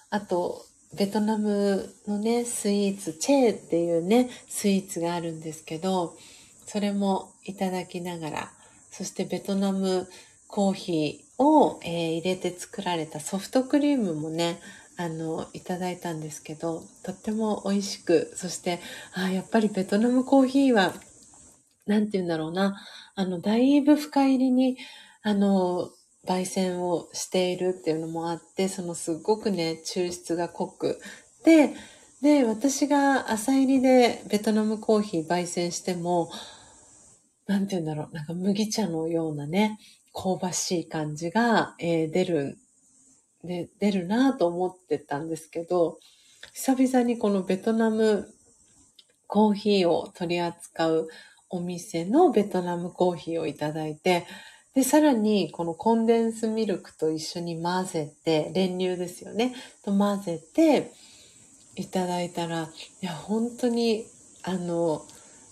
S1: あと、ベトナムのね、スイーツ、チェーっていうね、スイーツがあるんですけど、それもいただきながら、そしてベトナムコーヒーを、えー、入れて作られたソフトクリームもね、あの、いただいたんですけど、とっても美味しく、そして、あやっぱりベトナムコーヒーは、なんて言うんだろうな、あの、だいぶ深入りに、あの、焙煎をしているっていうのもあって、そのすっごくね、抽出が濃く。で、で、私が朝入りでベトナムコーヒー焙煎しても、なんて言うんだろう、なんか麦茶のようなね、香ばしい感じが、えー、出るで、出るなと思ってたんですけど、久々にこのベトナムコーヒーを取り扱うお店のベトナムコーヒーをいただいて、で、さらにこのコンデンスミルクと一緒に混ぜて、練乳ですよね、と混ぜていただいたら、いや、本当に、あの、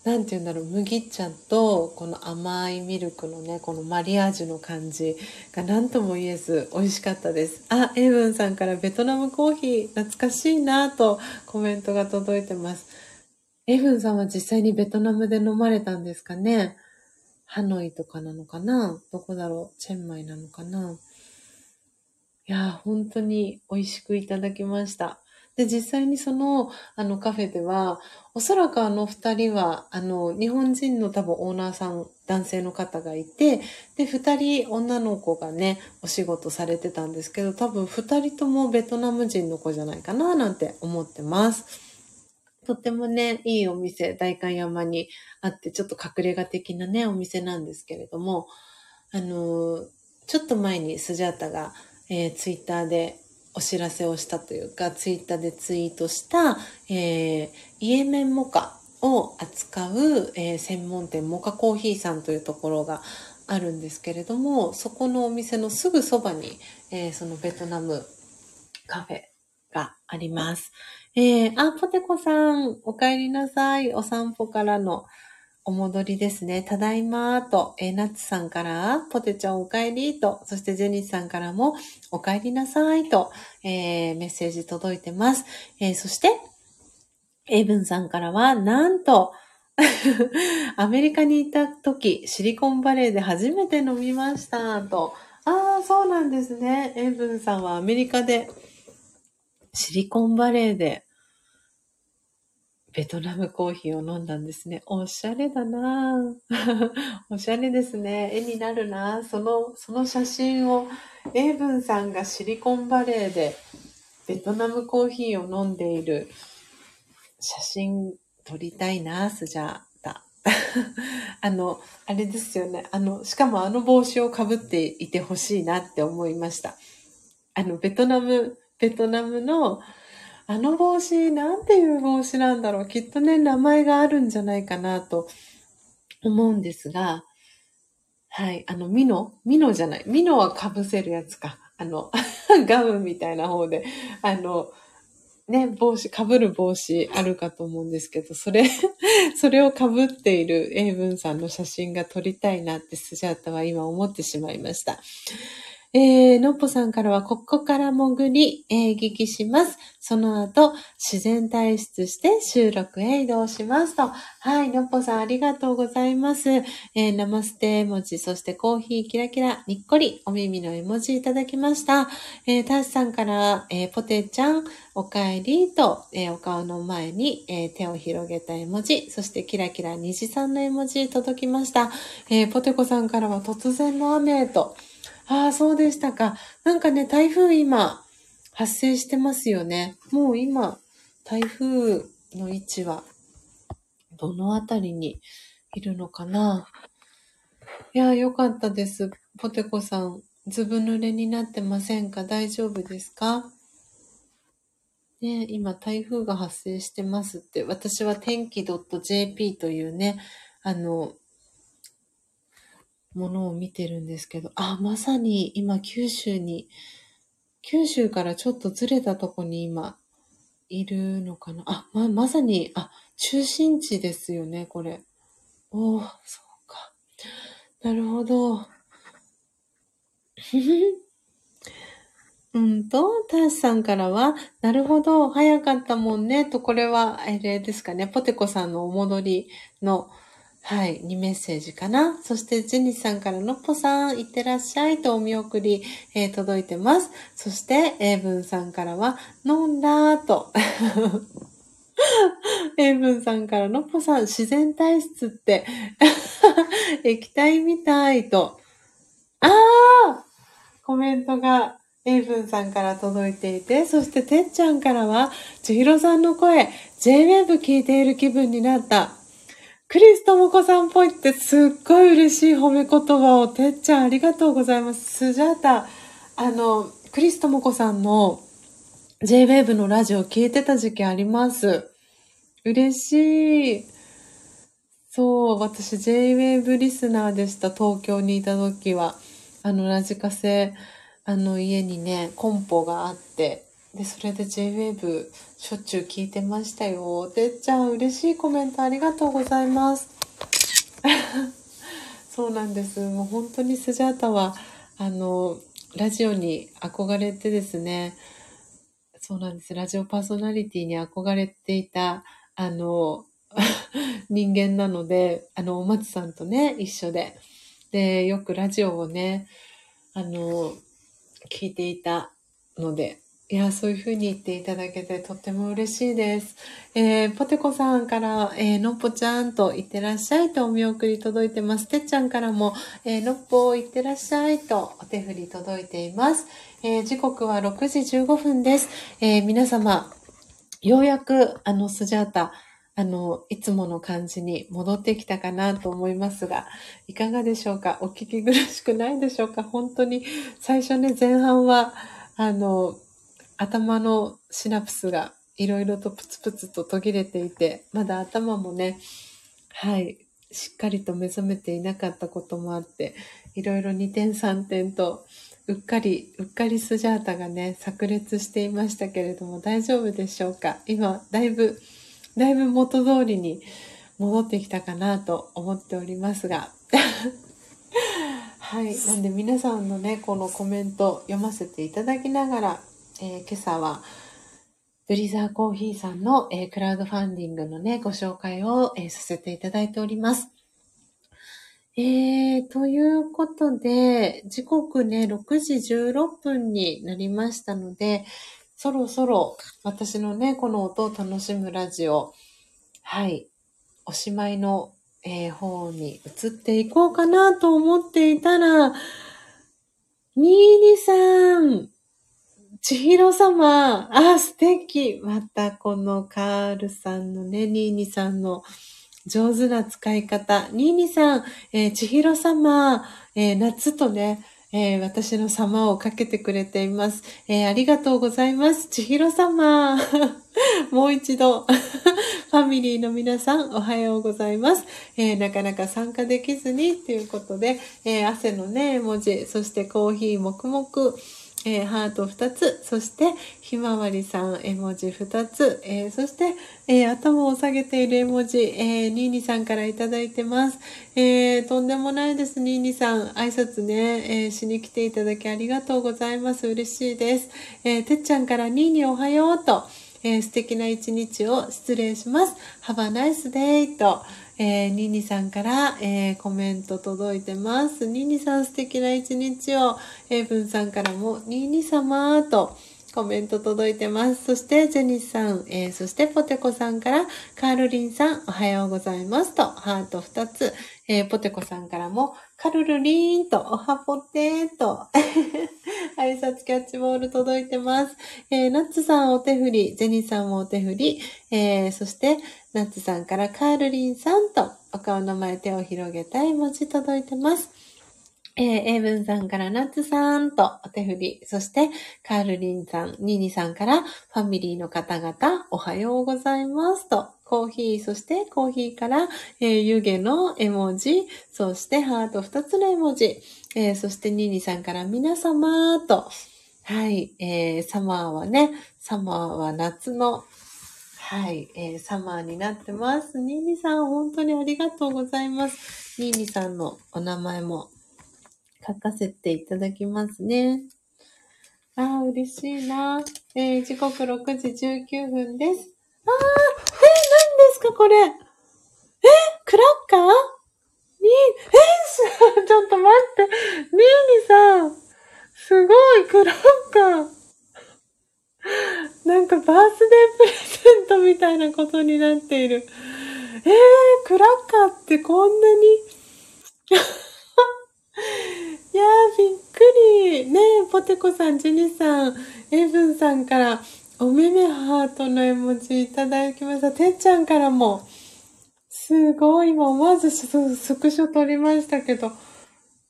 S1: なんて言うんだろう、麦茶とこの甘いミルクのね、このマリアージュの感じが何とも言えず美味しかったです。あ、エイブンさんからベトナムコーヒー懐かしいなとコメントが届いてます。エイブンさんは実際にベトナムで飲まれたんですかね？ハノイとかなのかな？どこだろう？チェンマイなのかな？いや、本当に美味しくいただきました。で、実際にその、あのカフェでは、おそらくあの二人は、あの、日本人の多分オーナーさん、男性の方がいて、で、二人女の子がね、お仕事されてたんですけど、多分二人ともベトナム人の子じゃないかな、なんて思ってます。とってもね、いいお店、代官山にあって、ちょっと隠れ家的なね、お店なんですけれども、あの、ちょっと前にスジャータが、えー、ツイッターでお知らせをしたというか、ツイッターでツイートした、えー、イエメンモカを扱う、えー、専門店モカコーヒーさんというところがあるんですけれども、そこのお店のすぐそばに、えー、そのベトナムカフェがあります。えー、あ、ポテコさん、お帰りなさい。お散歩からのお戻りですね。ただいまと、えー、ナッツさんから、ポテちゃんお帰りと、そしてジェニスさんからも、お帰りなさいと、えー、メッセージ届いてます。えー、そして、エイブンさんからは、なんと、アメリカにいた時、シリコンバレーで初めて飲みました、と。ああ、そうなんですね。エイブンさんはアメリカで、シリコンバレーでベトナムコーヒーを飲んだんですね。おしゃれだな おしゃれですね。絵になるなその、その写真を、エイブンさんがシリコンバレーでベトナムコーヒーを飲んでいる写真撮りたいな、スジャータ。あの、あれですよね。あの、しかもあの帽子をかぶっていてほしいなって思いました。あの、ベトナム、ベトナムの、あの帽子、なんていう帽子なんだろう。きっとね、名前があるんじゃないかなと思うんですが、はい、あの、ミノミノじゃない。ミノは被せるやつか。あの、ガウンみたいな方で、あの、ね、帽子、被る帽子あるかと思うんですけど、それ、それを被っている英文さんの写真が撮りたいなってスジャータは今思ってしまいました。えー、のっぽさんからは、ここから潜り、えー、聞きします。その後、自然退出して収録へ移動しますと。はい、のっぽさんありがとうございます。えー、ナマステ絵文字、そしてコーヒーキラキラ、にっこり、お耳の絵文字いただきました。えー、タシさんから、えー、ポテちゃん、おかえりと、えー、お顔の前に、えー、手を広げた絵文字、そしてキラキラ虹さんの絵文字届きました。えー、ポテコさんからは突然の雨と、ああ、そうでしたか。なんかね、台風今、発生してますよね。もう今、台風の位置は、どのあたりにいるのかないや、よかったです。ポテコさん、ずぶ濡れになってませんか？大丈夫ですか？ね、今台風が発生してますって、私は天気 .jp というね、あの、ものを見てるんですけど、あ、まさに今九州に、九州からちょっとずれたとこに今いるのかな。あ、ま、まさに、あ、中心地ですよね、これ。おー、そうか。なるほど。うんと、ターシさんからは、なるほど、早かったもんね、と、これは、あれですかね、ポテコさんのお戻りの、はい、にメッセージかな。そして、ジェニスさんからのっぽさん、いってらっしゃいとお見送り、えー、届いてます。そして、エイブンさんからは、飲んだーと。エイブンさんからのっぽさん、自然体質って 液体みたいと。あーコメントが、エイブンさんから届いていて、そしててっちゃんからは、ちひろさんの声、J-Wave 聞いている気分になった。クリストモコさんっぽいってすっごい嬉しい褒め言葉を、てっちゃんありがとうございます。スジャータ、あの、クリストモコさんの J-Wave のラジオ聞いてた時期あります。嬉しい。そう、私 J-Wave リスナーでした、東京にいた時は。あの、ラジカセ、あの、家にね、コンポがあって、で、それで J-Wave しょっちゅう聞いてましたよ。てっちゃん、嬉しいコメントありがとうございます。そうなんです。もう本当にスジャータは、あの、ラジオに憧れてですね、そうなんです。ラジオパーソナリティに憧れていた、あの、人間なので、あの、お松さんとね、一緒で。で、よくラジオをね、あの、聞いていたので、いや、そういうふうに言っていただけてとっても嬉しいです。えー、ポテコさんから、えー、のっぽちゃんと言ってらっしゃいとお見送り届いてます。てっちゃんからも、えー、のっぽ言ってらっしゃいとお手振り届いています。えー、時刻は6時15分です。えー、皆様、ようやくあのスジャータ、あの、いつもの感じに戻ってきたかなと思いますが、いかがでしょうか？お聞き苦しくないでしょうか？本当に、最初ね、前半は、あの、頭のシナプスがいろいろとプツプツと途切れていて、まだ頭もね、はい、しっかりと目覚めていなかったこともあって、いろいろ2点3点と、うっかり、うっかりスジャータがね、炸裂していましたけれども、大丈夫でしょうか？今、だいぶ、だいぶ元通りに戻ってきたかなと思っておりますが。はい。なんで皆さんのね、このコメント読ませていただきながら、えー、今朝は、ブリザーコーヒーさんの、えー、クラウドファンディングのね、ご紹介を、えー、させていただいております。えー、ということで、時刻ね、6時16分になりましたので、そろそろ私のね、この音を楽しむラジオ、はい、おしまいの、えー、方に移っていこうかなと思っていたら、ニーニさん、千尋様、あ、素敵。またこのカールさんのね、ニーニさんの上手な使い方。ニーニさん、えー、千尋様、えー、夏とね、えー、私の様をかけてくれています。えー、ありがとうございます。千尋様。もう一度。ファミリーの皆さん、おはようございます。えー、なかなか参加できずに、ということで、え汗のね、文字、そしてコーヒー、黙々、えー、ハート2つ、そしてひまわりさん絵文字2つ、えー、そして、えー、頭を下げている絵文字、えー、ニーニさんからいただいてます。えー、とんでもないです、ニーニさん。挨拶ね、えー、しに来ていただきありがとうございます。嬉しいです。えー、てっちゃんからニーニおはようと、えー、素敵な一日を失礼します。Have a nice day と、えー、ニニさんから、えー、コメント届いてます。ニニさん素敵な一日を、エイブンさんからも、ニニ様と、コメント届いてます。そして、ジェニスさん、えー、そしてポテコさんから、カールリンさん、おはようございますと、ハート2つ、えー、ポテコさんからも、カルルリーンと、おはぽてーと、挨拶キャッチボール届いてます。えー、ナッツさんお手振り、ジェニーさんもお手振り、えー、そして、ナッツさんからカールリンさんと、お顔の前手を広げたい文字届いてます。えー、エイブンさんからナッツさんとお手振り、そしてカールリンさん、ニーニさんからファミリーの方々、おはようございますと、コーヒー、そしてコーヒーから、えー、湯気の絵文字、そしてハート2つの絵文字、えー、そしてニーニさんから皆様と、はい、えー、サマーはね、サマーは夏のはい、えー、サマーになってます。ニーニさん、本当にありがとうございます。ニーニさんのお名前も書かせていただきますね。ああ、嬉しいな。えー、時刻6時19分です。ああ、えー、何ですか、これ。えクラッカー？に、えー、ちょっと待って。ニーニさん、すごい、クラッカー。なんかバースデープレゼントみたいなことになっている。えー、クラッカーってこんなに？いやー、びっくり。ねえ、ポテコさん、ジェニさん、エブンさんから、おめめハートの絵文字いただきました。てっちゃんからも、すごい、今思わずスクショ撮りましたけど。い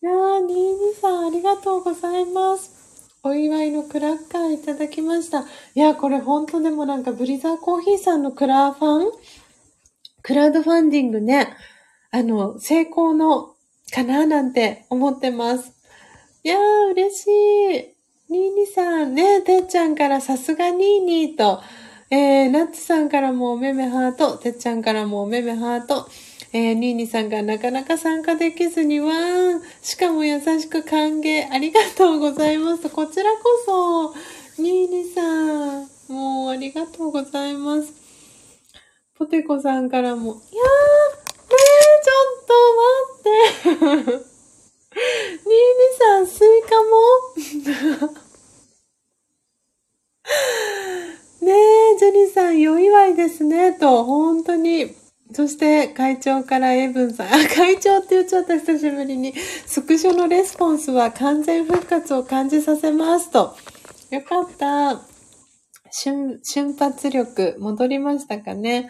S1: やー、ニーニさん、ありがとうございます。お祝いのクラッカーいただきました。いや、これ本当でもなんかブリザーコーヒーさんのクラファン？クラウドファンディングね、あの、成功のかななんて思ってます。いやー、嬉しい。ニーニさんね、てっちゃんからさすがニーニーと、えー、ナッツさんからもおめめハート、てっちゃんからもおめめハート、えー、ニーニさんがなかなか参加できずにわーん。しかも優しく歓迎ありがとうございます。こちらこそ、ニーニさん、もうありがとうございます。ポテコさんからも、いやー、え、ちょっと待って。ニーニさん、スイカもねえ、ジェニーさん、良いわいですね、と、本当に。そして、会長からエイブンさん、あ、会長って言っちゃった、久しぶりに。スクショのレスポンスは完全復活を感じさせますと。よかった。瞬、瞬発力、戻りましたかね。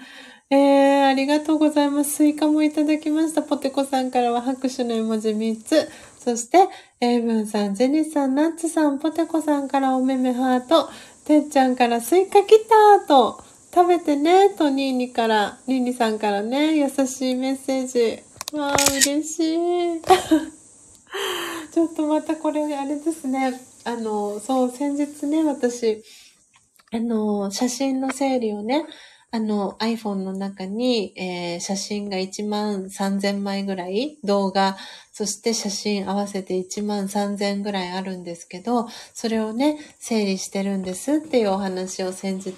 S1: えー、ありがとうございます。スイカもいただきました。ポテコさんからは拍手の絵文字3つ。そして、エイブンさん、ジェニスさん、ナッツさん、ポテコさんからおめめハート。てっちゃんからスイカ来たと。食べてね、とニーニから、ニーニさんからね、優しいメッセージ。わあ、嬉しい。ちょっとまたこれ、あれですね。あの、そう、先日ね、私、あの、写真の整理をね、あの iPhone の中に、えー、写真が1万3000枚ぐらい、動画、そして写真合わせて1万3000ぐらいあるんですけど、それをね、整理してるんですっていうお話を先日、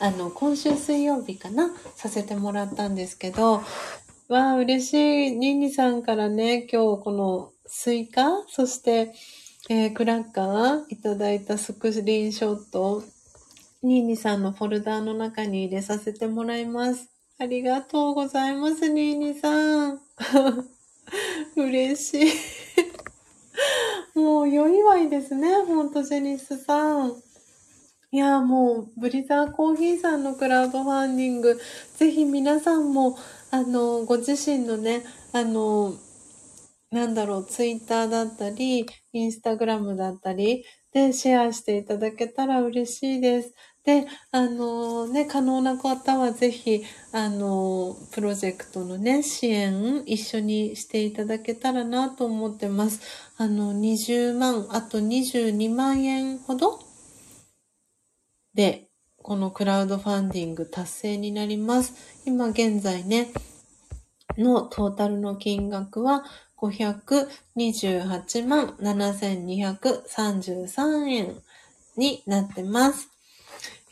S1: あの、今週水曜日かな、させてもらったんですけど、わあ、嬉しい。ニーニさんからね、今日このスイカ、そして、えー、クラッカーいただいたスクリーンショットニーニさんのフォルダーの中に入れさせてもらいます。ありがとうございます、ニーニさん。嬉しい。もう、良いわいですね、ほんと、ジェニスさん。いや、もう、ブリザーコーヒーさんのクラウドファンディング、ぜひ皆さんも、あの、ご自身のね、あの、なんだろう、ツイッターだったり、インスタグラムだったり、で、シェアしていただけたら嬉しいです。で、あのね、可能な方はぜひ、あのプロジェクトのね、支援一緒にしていただけたらなと思ってます。あの、20万、あと22万円ほどで、このクラウドファンディング達成になります。今現在ね、のトータルの金額は528万7233円になってます。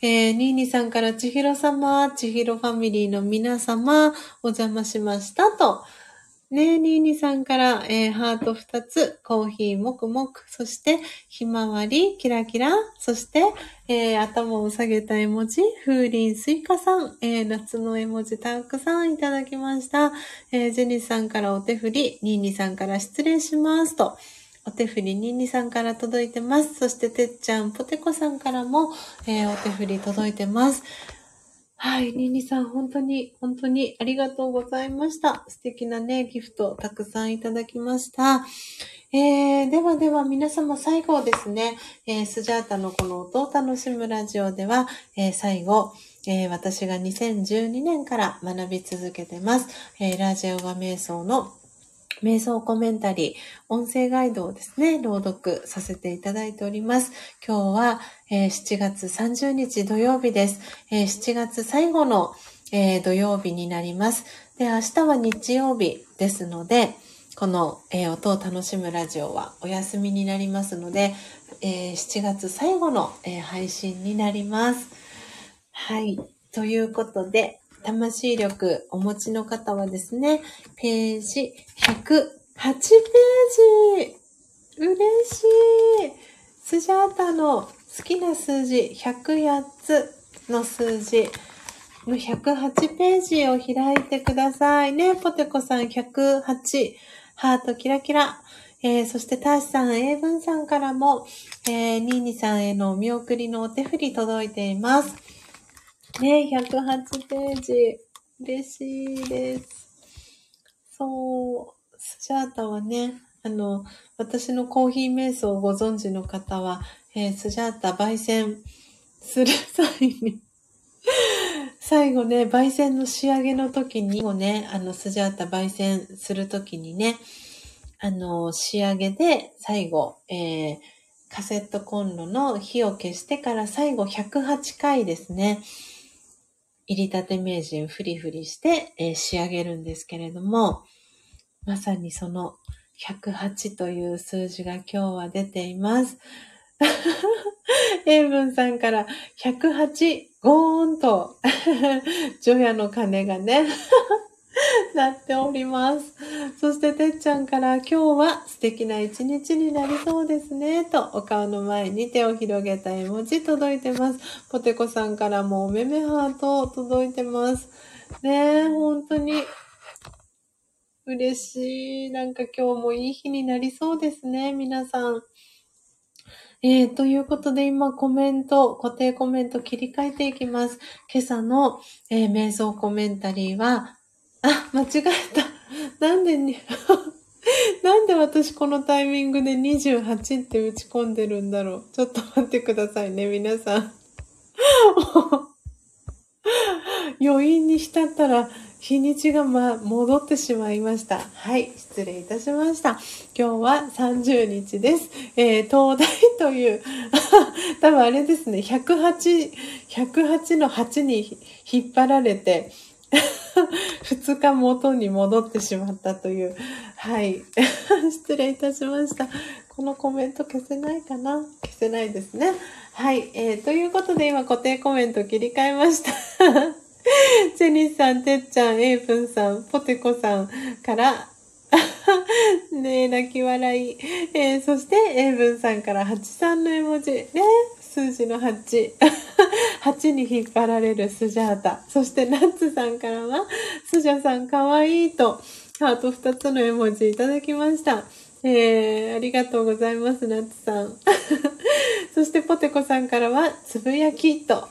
S1: えー、ニーニさんから千尋様、千尋ファミリーの皆様、お邪魔しましたと。ねえ、ニーニさんから、えー、ハート2つ、コーヒーもくもく、そして、ひまわり、キラキラ、そして、えー、頭を下げた絵文字、風鈴スイカさん、えー、夏の絵文字たくさんいただきました。えジェニスさんからお手振り、ニーニさんから失礼しますと。お手振りニーニさんから届いてます。そしててっちゃん、ポテコさんからも、えー、お手振り届いてます。はい、ニーニさん、本当に、本当にありがとうございました。素敵なね、ギフトたくさんいただきました。えー、ではでは皆様最後ですね、えー、スジャータのこの音を楽しむラジオでは、えー、最後、えー、私が2012年から学び続けてます、え、ラジオガ瞑想の瞑想コメンタリー、音声ガイドをですね、朗読させていただいております。今日は、えー、7月30日土曜日です。えー、7月最後の、えー、土曜日になります。で、明日は日曜日ですので、この、え音を楽しむラジオはお休みになりますので、え7月最後の、え配信になります。はい。ということで、魂力お持ちの方はですね、ページ108ページ嬉しいスジャータの好きな数字108つの数字の108ページを開いてくださいね。ポテコさん108、ハートキラキラ。えー、そして、ターシさん、英文さんからも、えー、ニーニさんへのお見送りのお手振り届いています。ね、108ページ。嬉しいです。そう、スジャータはね、あの、私のコーヒー瞑想をご存知の方は、えー、スジャータ焙煎する際に 最後ね、焙煎の仕上げの時に、もね、あの、スジャータ焙煎する時にね、あの、仕上げで最後、えー、カセットコンロの火を消してから最後108回ですね。入りたて名人フリフリして、えー、仕上げるんですけれども、まさにその108という数字が今日は出ています。英文さんから108ゴーンと 除夜の鐘がね なっております。そしててっちゃんから今日は素敵な一日になりそうですねとお顔の前に手を広げた絵文字届いてます。ポテコさんからもおめめハート届いてます。ねえ、本当に嬉しい。なんか今日もいい日になりそうですね、皆さん。えー、ということで今コメント、固定コメント切り替えていきます。今朝の、えー、瞑想コメンタリーは、あ、間違えた。なんでに、なんで私このタイミングで28って打ち込んでるんだろう。ちょっと待ってくださいね、皆さん。余韻に浸ったら日にちがま、戻ってしまいました。はい、失礼いたしました。今日は30日です。えー、東大という、多分あれですね、108、108の8に引っ張られて、2日元に戻ってしまったという。はい。失礼いたしました。このコメント消せないかな？消せないですね。はい。えー、ということで今固定コメント切り替えました。ジェニスさん、てっちゃん、エイプンさん、ポテコさんから ねえ、泣き笑い。えー、そして、エイブンさんから83の絵文字。ね数字の8。8に引っ張られるスジャータ。そしてナッツさんからは、スジャさんかわいいと、ハート2つの絵文字いただきました。えー、ありがとうございます、ナッツさん。そしてポテコさんからは、つぶやきと。あ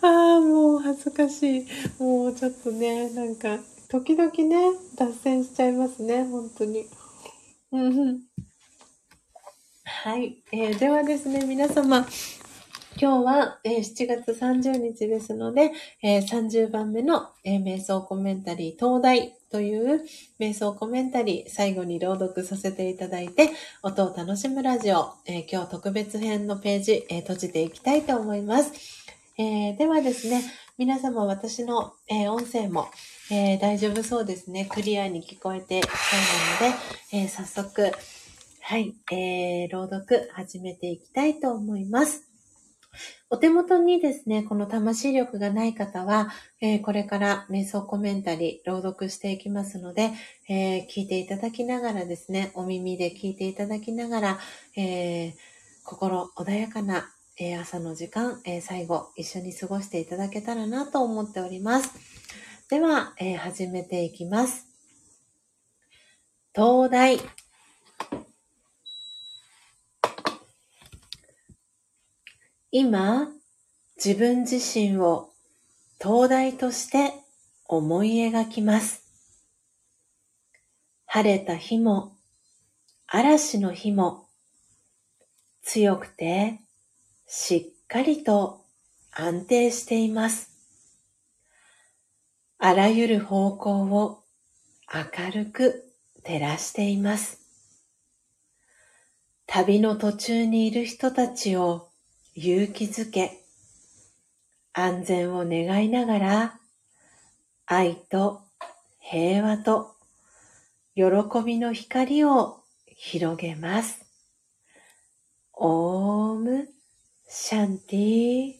S1: あ、もう恥ずかしい。もうちょっとね、なんか、時々ね、脱線しちゃいますね、本当に。うんはい、えー、ではですね、皆様、今日は、えー、7月30日ですので、えー、30番目の、えー、瞑想コメンタリー東大という瞑想コメンタリー最後に朗読させていただいて音を楽しむラジオ、え今日特別編のページ、え閉じていきたいと思います。えではですね、皆様私の、え音声も、え大丈夫そうですね。クリアに聞こえてそうなので、え早速、はい、えー、朗読始めていきたいと思います。お手元にですね、この魂力がない方は、えー、これから瞑想コメンタリー朗読していきますので、えー、聞いていただきながらですね、お耳で聞いていただきながら、えー、心穏やかな、え朝の時間、え最後一緒に過ごしていただけたらなと思っております。では、え始めていきます。東大今、自分自身を灯台として思い描きます。晴れた日も、嵐の日も、強くてしっかりと安定しています。あらゆる方向を明るく照らしています。旅の途中にいる人たちを勇気づけ、安全を願いながら、愛と平和と喜びの光を広げます。オームシャンティ。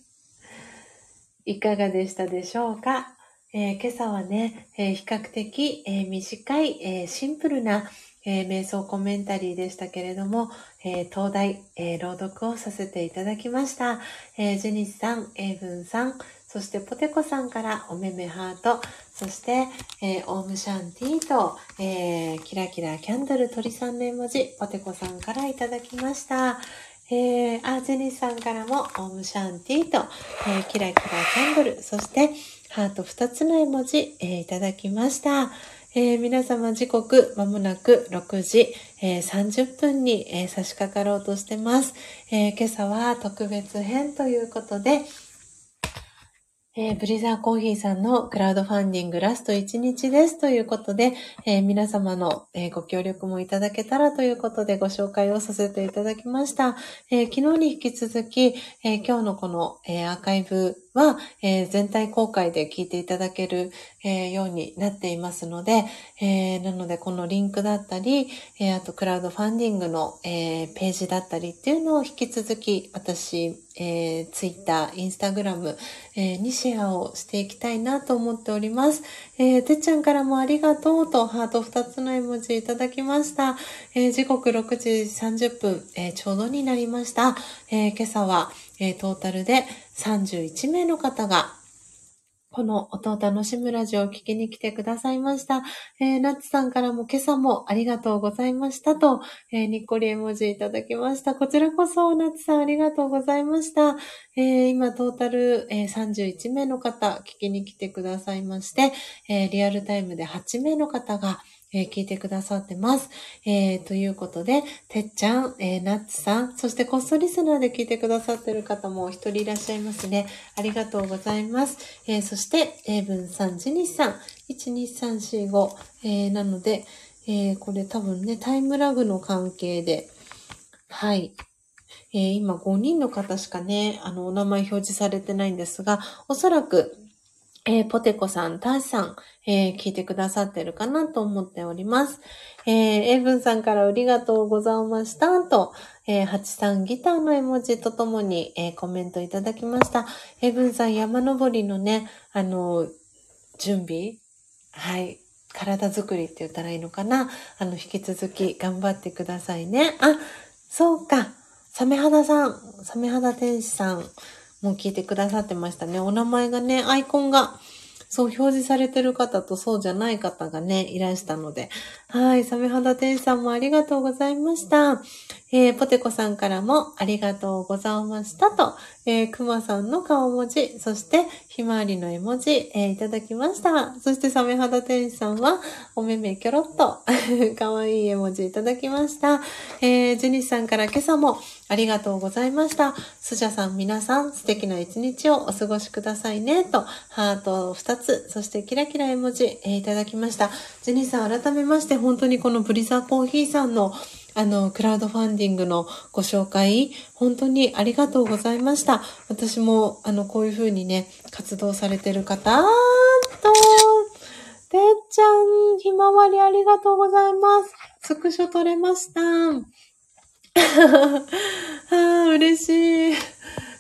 S1: いかがでしたでしょうか、えー、今朝はね、えー、比較的、えー、短い、えシンプルな、え、瞑想コメンタリーでしたけれども、えー、東大、えー、朗読をさせていただきました。えー、ジュニスさん、エイブンさん、そしてポテコさんからおめめハート、そして、えー、オームシャンティーと、えー、キラキラキャンドル鳥さんの絵文字、ポテコさんからいただきました。えー、あ、ジェニスさんからも、オームシャンティーと、えー、キラキラキャンドル、そして、ハート2つの絵文字、えー、いただきました。えー、皆様時刻まもなく6時、えー、30分に、えー、差し掛かろうとしてます、え今朝は特別編ということで、えー、ブリザーコーヒーさんのクラウドファンディングラスト1日ですということで、えー、皆様の、えー、ご協力もいただけたらということでご紹介をさせていただきました。え昨日に引き続き、え今日のこの、えアーカイブは、え全体公開で聞いていただける、えようになっていますので、えなのでこのリンクだったり、えあとクラウドファンディングの、えページだったりっていうのを引き続き私、えー、Twitter、Instagram、え、にシェアをしていきたいなと思っております。え、てっちゃんからもありがとうとハート2つの絵文字いただきました。え、時刻6時30分、え、ちょうどになりました。え、今朝は、え、トータルで31名の方がこの音を楽しむラジオを聞きに来てくださいました。えー、ナッツさんからも今朝もありがとうございましたと、えー、にっこり絵文字いただきました。こちらこそ、ナッツさんありがとうございました。えー、今、トータル、えー、31名の方、聞きに来てくださいまして、えー、リアルタイムで8名の方が、えー、聞いてくださってます。えー、ということで、てっちゃん、えー、ナッツさん、そしてこっそリスナーで聞いてくださってる方も一人いらっしゃいますね。ありがとうございます。えそして、えー、文さん、ジニスさん、12345、えなので、えこれ多分ね、タイムラグの関係で、はい。え今5人の方しかね、あの、お名前表示されてないんですが、おそらく、えー、ポテコさん、ターシさん、えー、聞いてくださってるかなと思っております。えー、エブンさんからありがとうございました。と、えー、ハチさんギターの絵文字とともに、えー、コメントいただきました。エブンさん山登りのね、あの、準備はい。体作りって言ったらいいのかなあの、引き続き頑張ってくださいね。あ、そうか。サメ肌さん、サメ肌天使さん、もう聞いてくださってましたね。お名前がね、アイコンがそう表示されてる方とそうじゃない方がね、いらしたので。はい。サメ肌天使さんもありがとうございました。えー、ポテコさんからもありがとうございましたと、えー、クマさんの顔文字、そしてひまわりの絵文字、えー、いただきました。そしてサメ肌天使さんはお目目キョロッと かわいい絵文字いただきました。えー、ジェニスさんから今朝もありがとうございました。スジャさん皆さん素敵な一日をお過ごしくださいねと、ハート2つ、そしてキラキラ絵文字、え、いただきました。ジェニスさん改めまして本当にこのブリザーコーヒーさんのあの、クラウドファンディングのご紹介、本当にありがとうございました。私も、あの、こういう風にね、活動されてる方、と、てっちゃん、ひまわりありがとうございます。スクショ撮れました。あ嬉しい。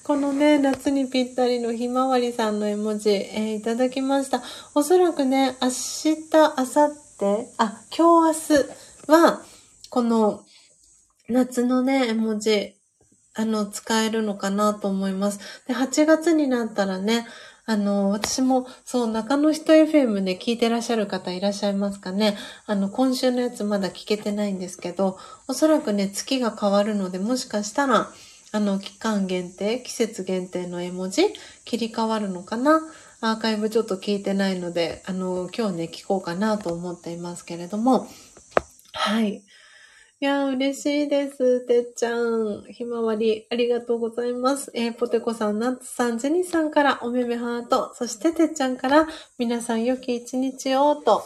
S1: このね、夏にぴったりのひまわりさんの絵文字、えー、いただきました。おそらくね、明日、明後日、あ、今日明日は、この夏のね、絵文字、あの、使えるのかなと思います。で、8月になったらね、あの、私も、そう、中野人 FM ね、聞いてらっしゃる方いらっしゃいますかね。あの、今週のやつまだ聞けてないんですけど、おそらくね、月が変わるので、もしかしたら、あの、期間限定、季節限定の絵文字、切り替わるのかな。アーカイブちょっと聞いてないので、あの、今日ね、聞こうかなと思っていますけれども、はい。いや、嬉しいです。てっちゃん。ひまわり、ありがとうございます。えー、ポテコさん、ナッツさん、ジェニーさんからおめめハート、そしててっちゃんから皆さん良き一日をと、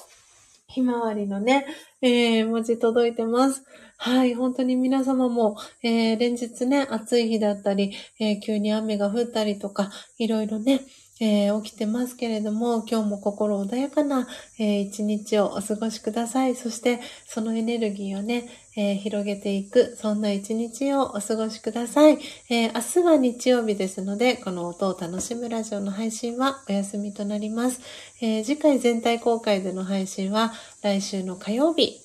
S1: ひまわりのね、えー、文字届いてます。はい、本当に皆様も、えー、連日ね、暑い日だったり、えー、急に雨が降ったりとか、いろいろね、えー、起きてますけれども、今日も心穏やかな、えー、一日をお過ごしください。そして、そのエネルギーをね、えー、広げていく、そんな一日をお過ごしください。え明日は日曜日ですので、この音を楽しむラジオの配信はお休みとなります。え次回全体公開での配信は来週の火曜日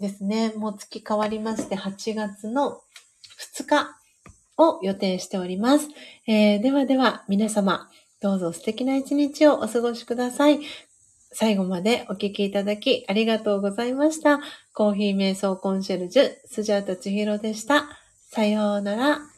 S1: ですね。もう月変わりまして、8月の2日を予定しております。えではでは、皆様、どうぞ素敵な一日をお過ごしください。最後までお聴きいただきありがとうございました。コーヒー瞑想コンシェルジュ、スジャータチヒロでした。さようなら。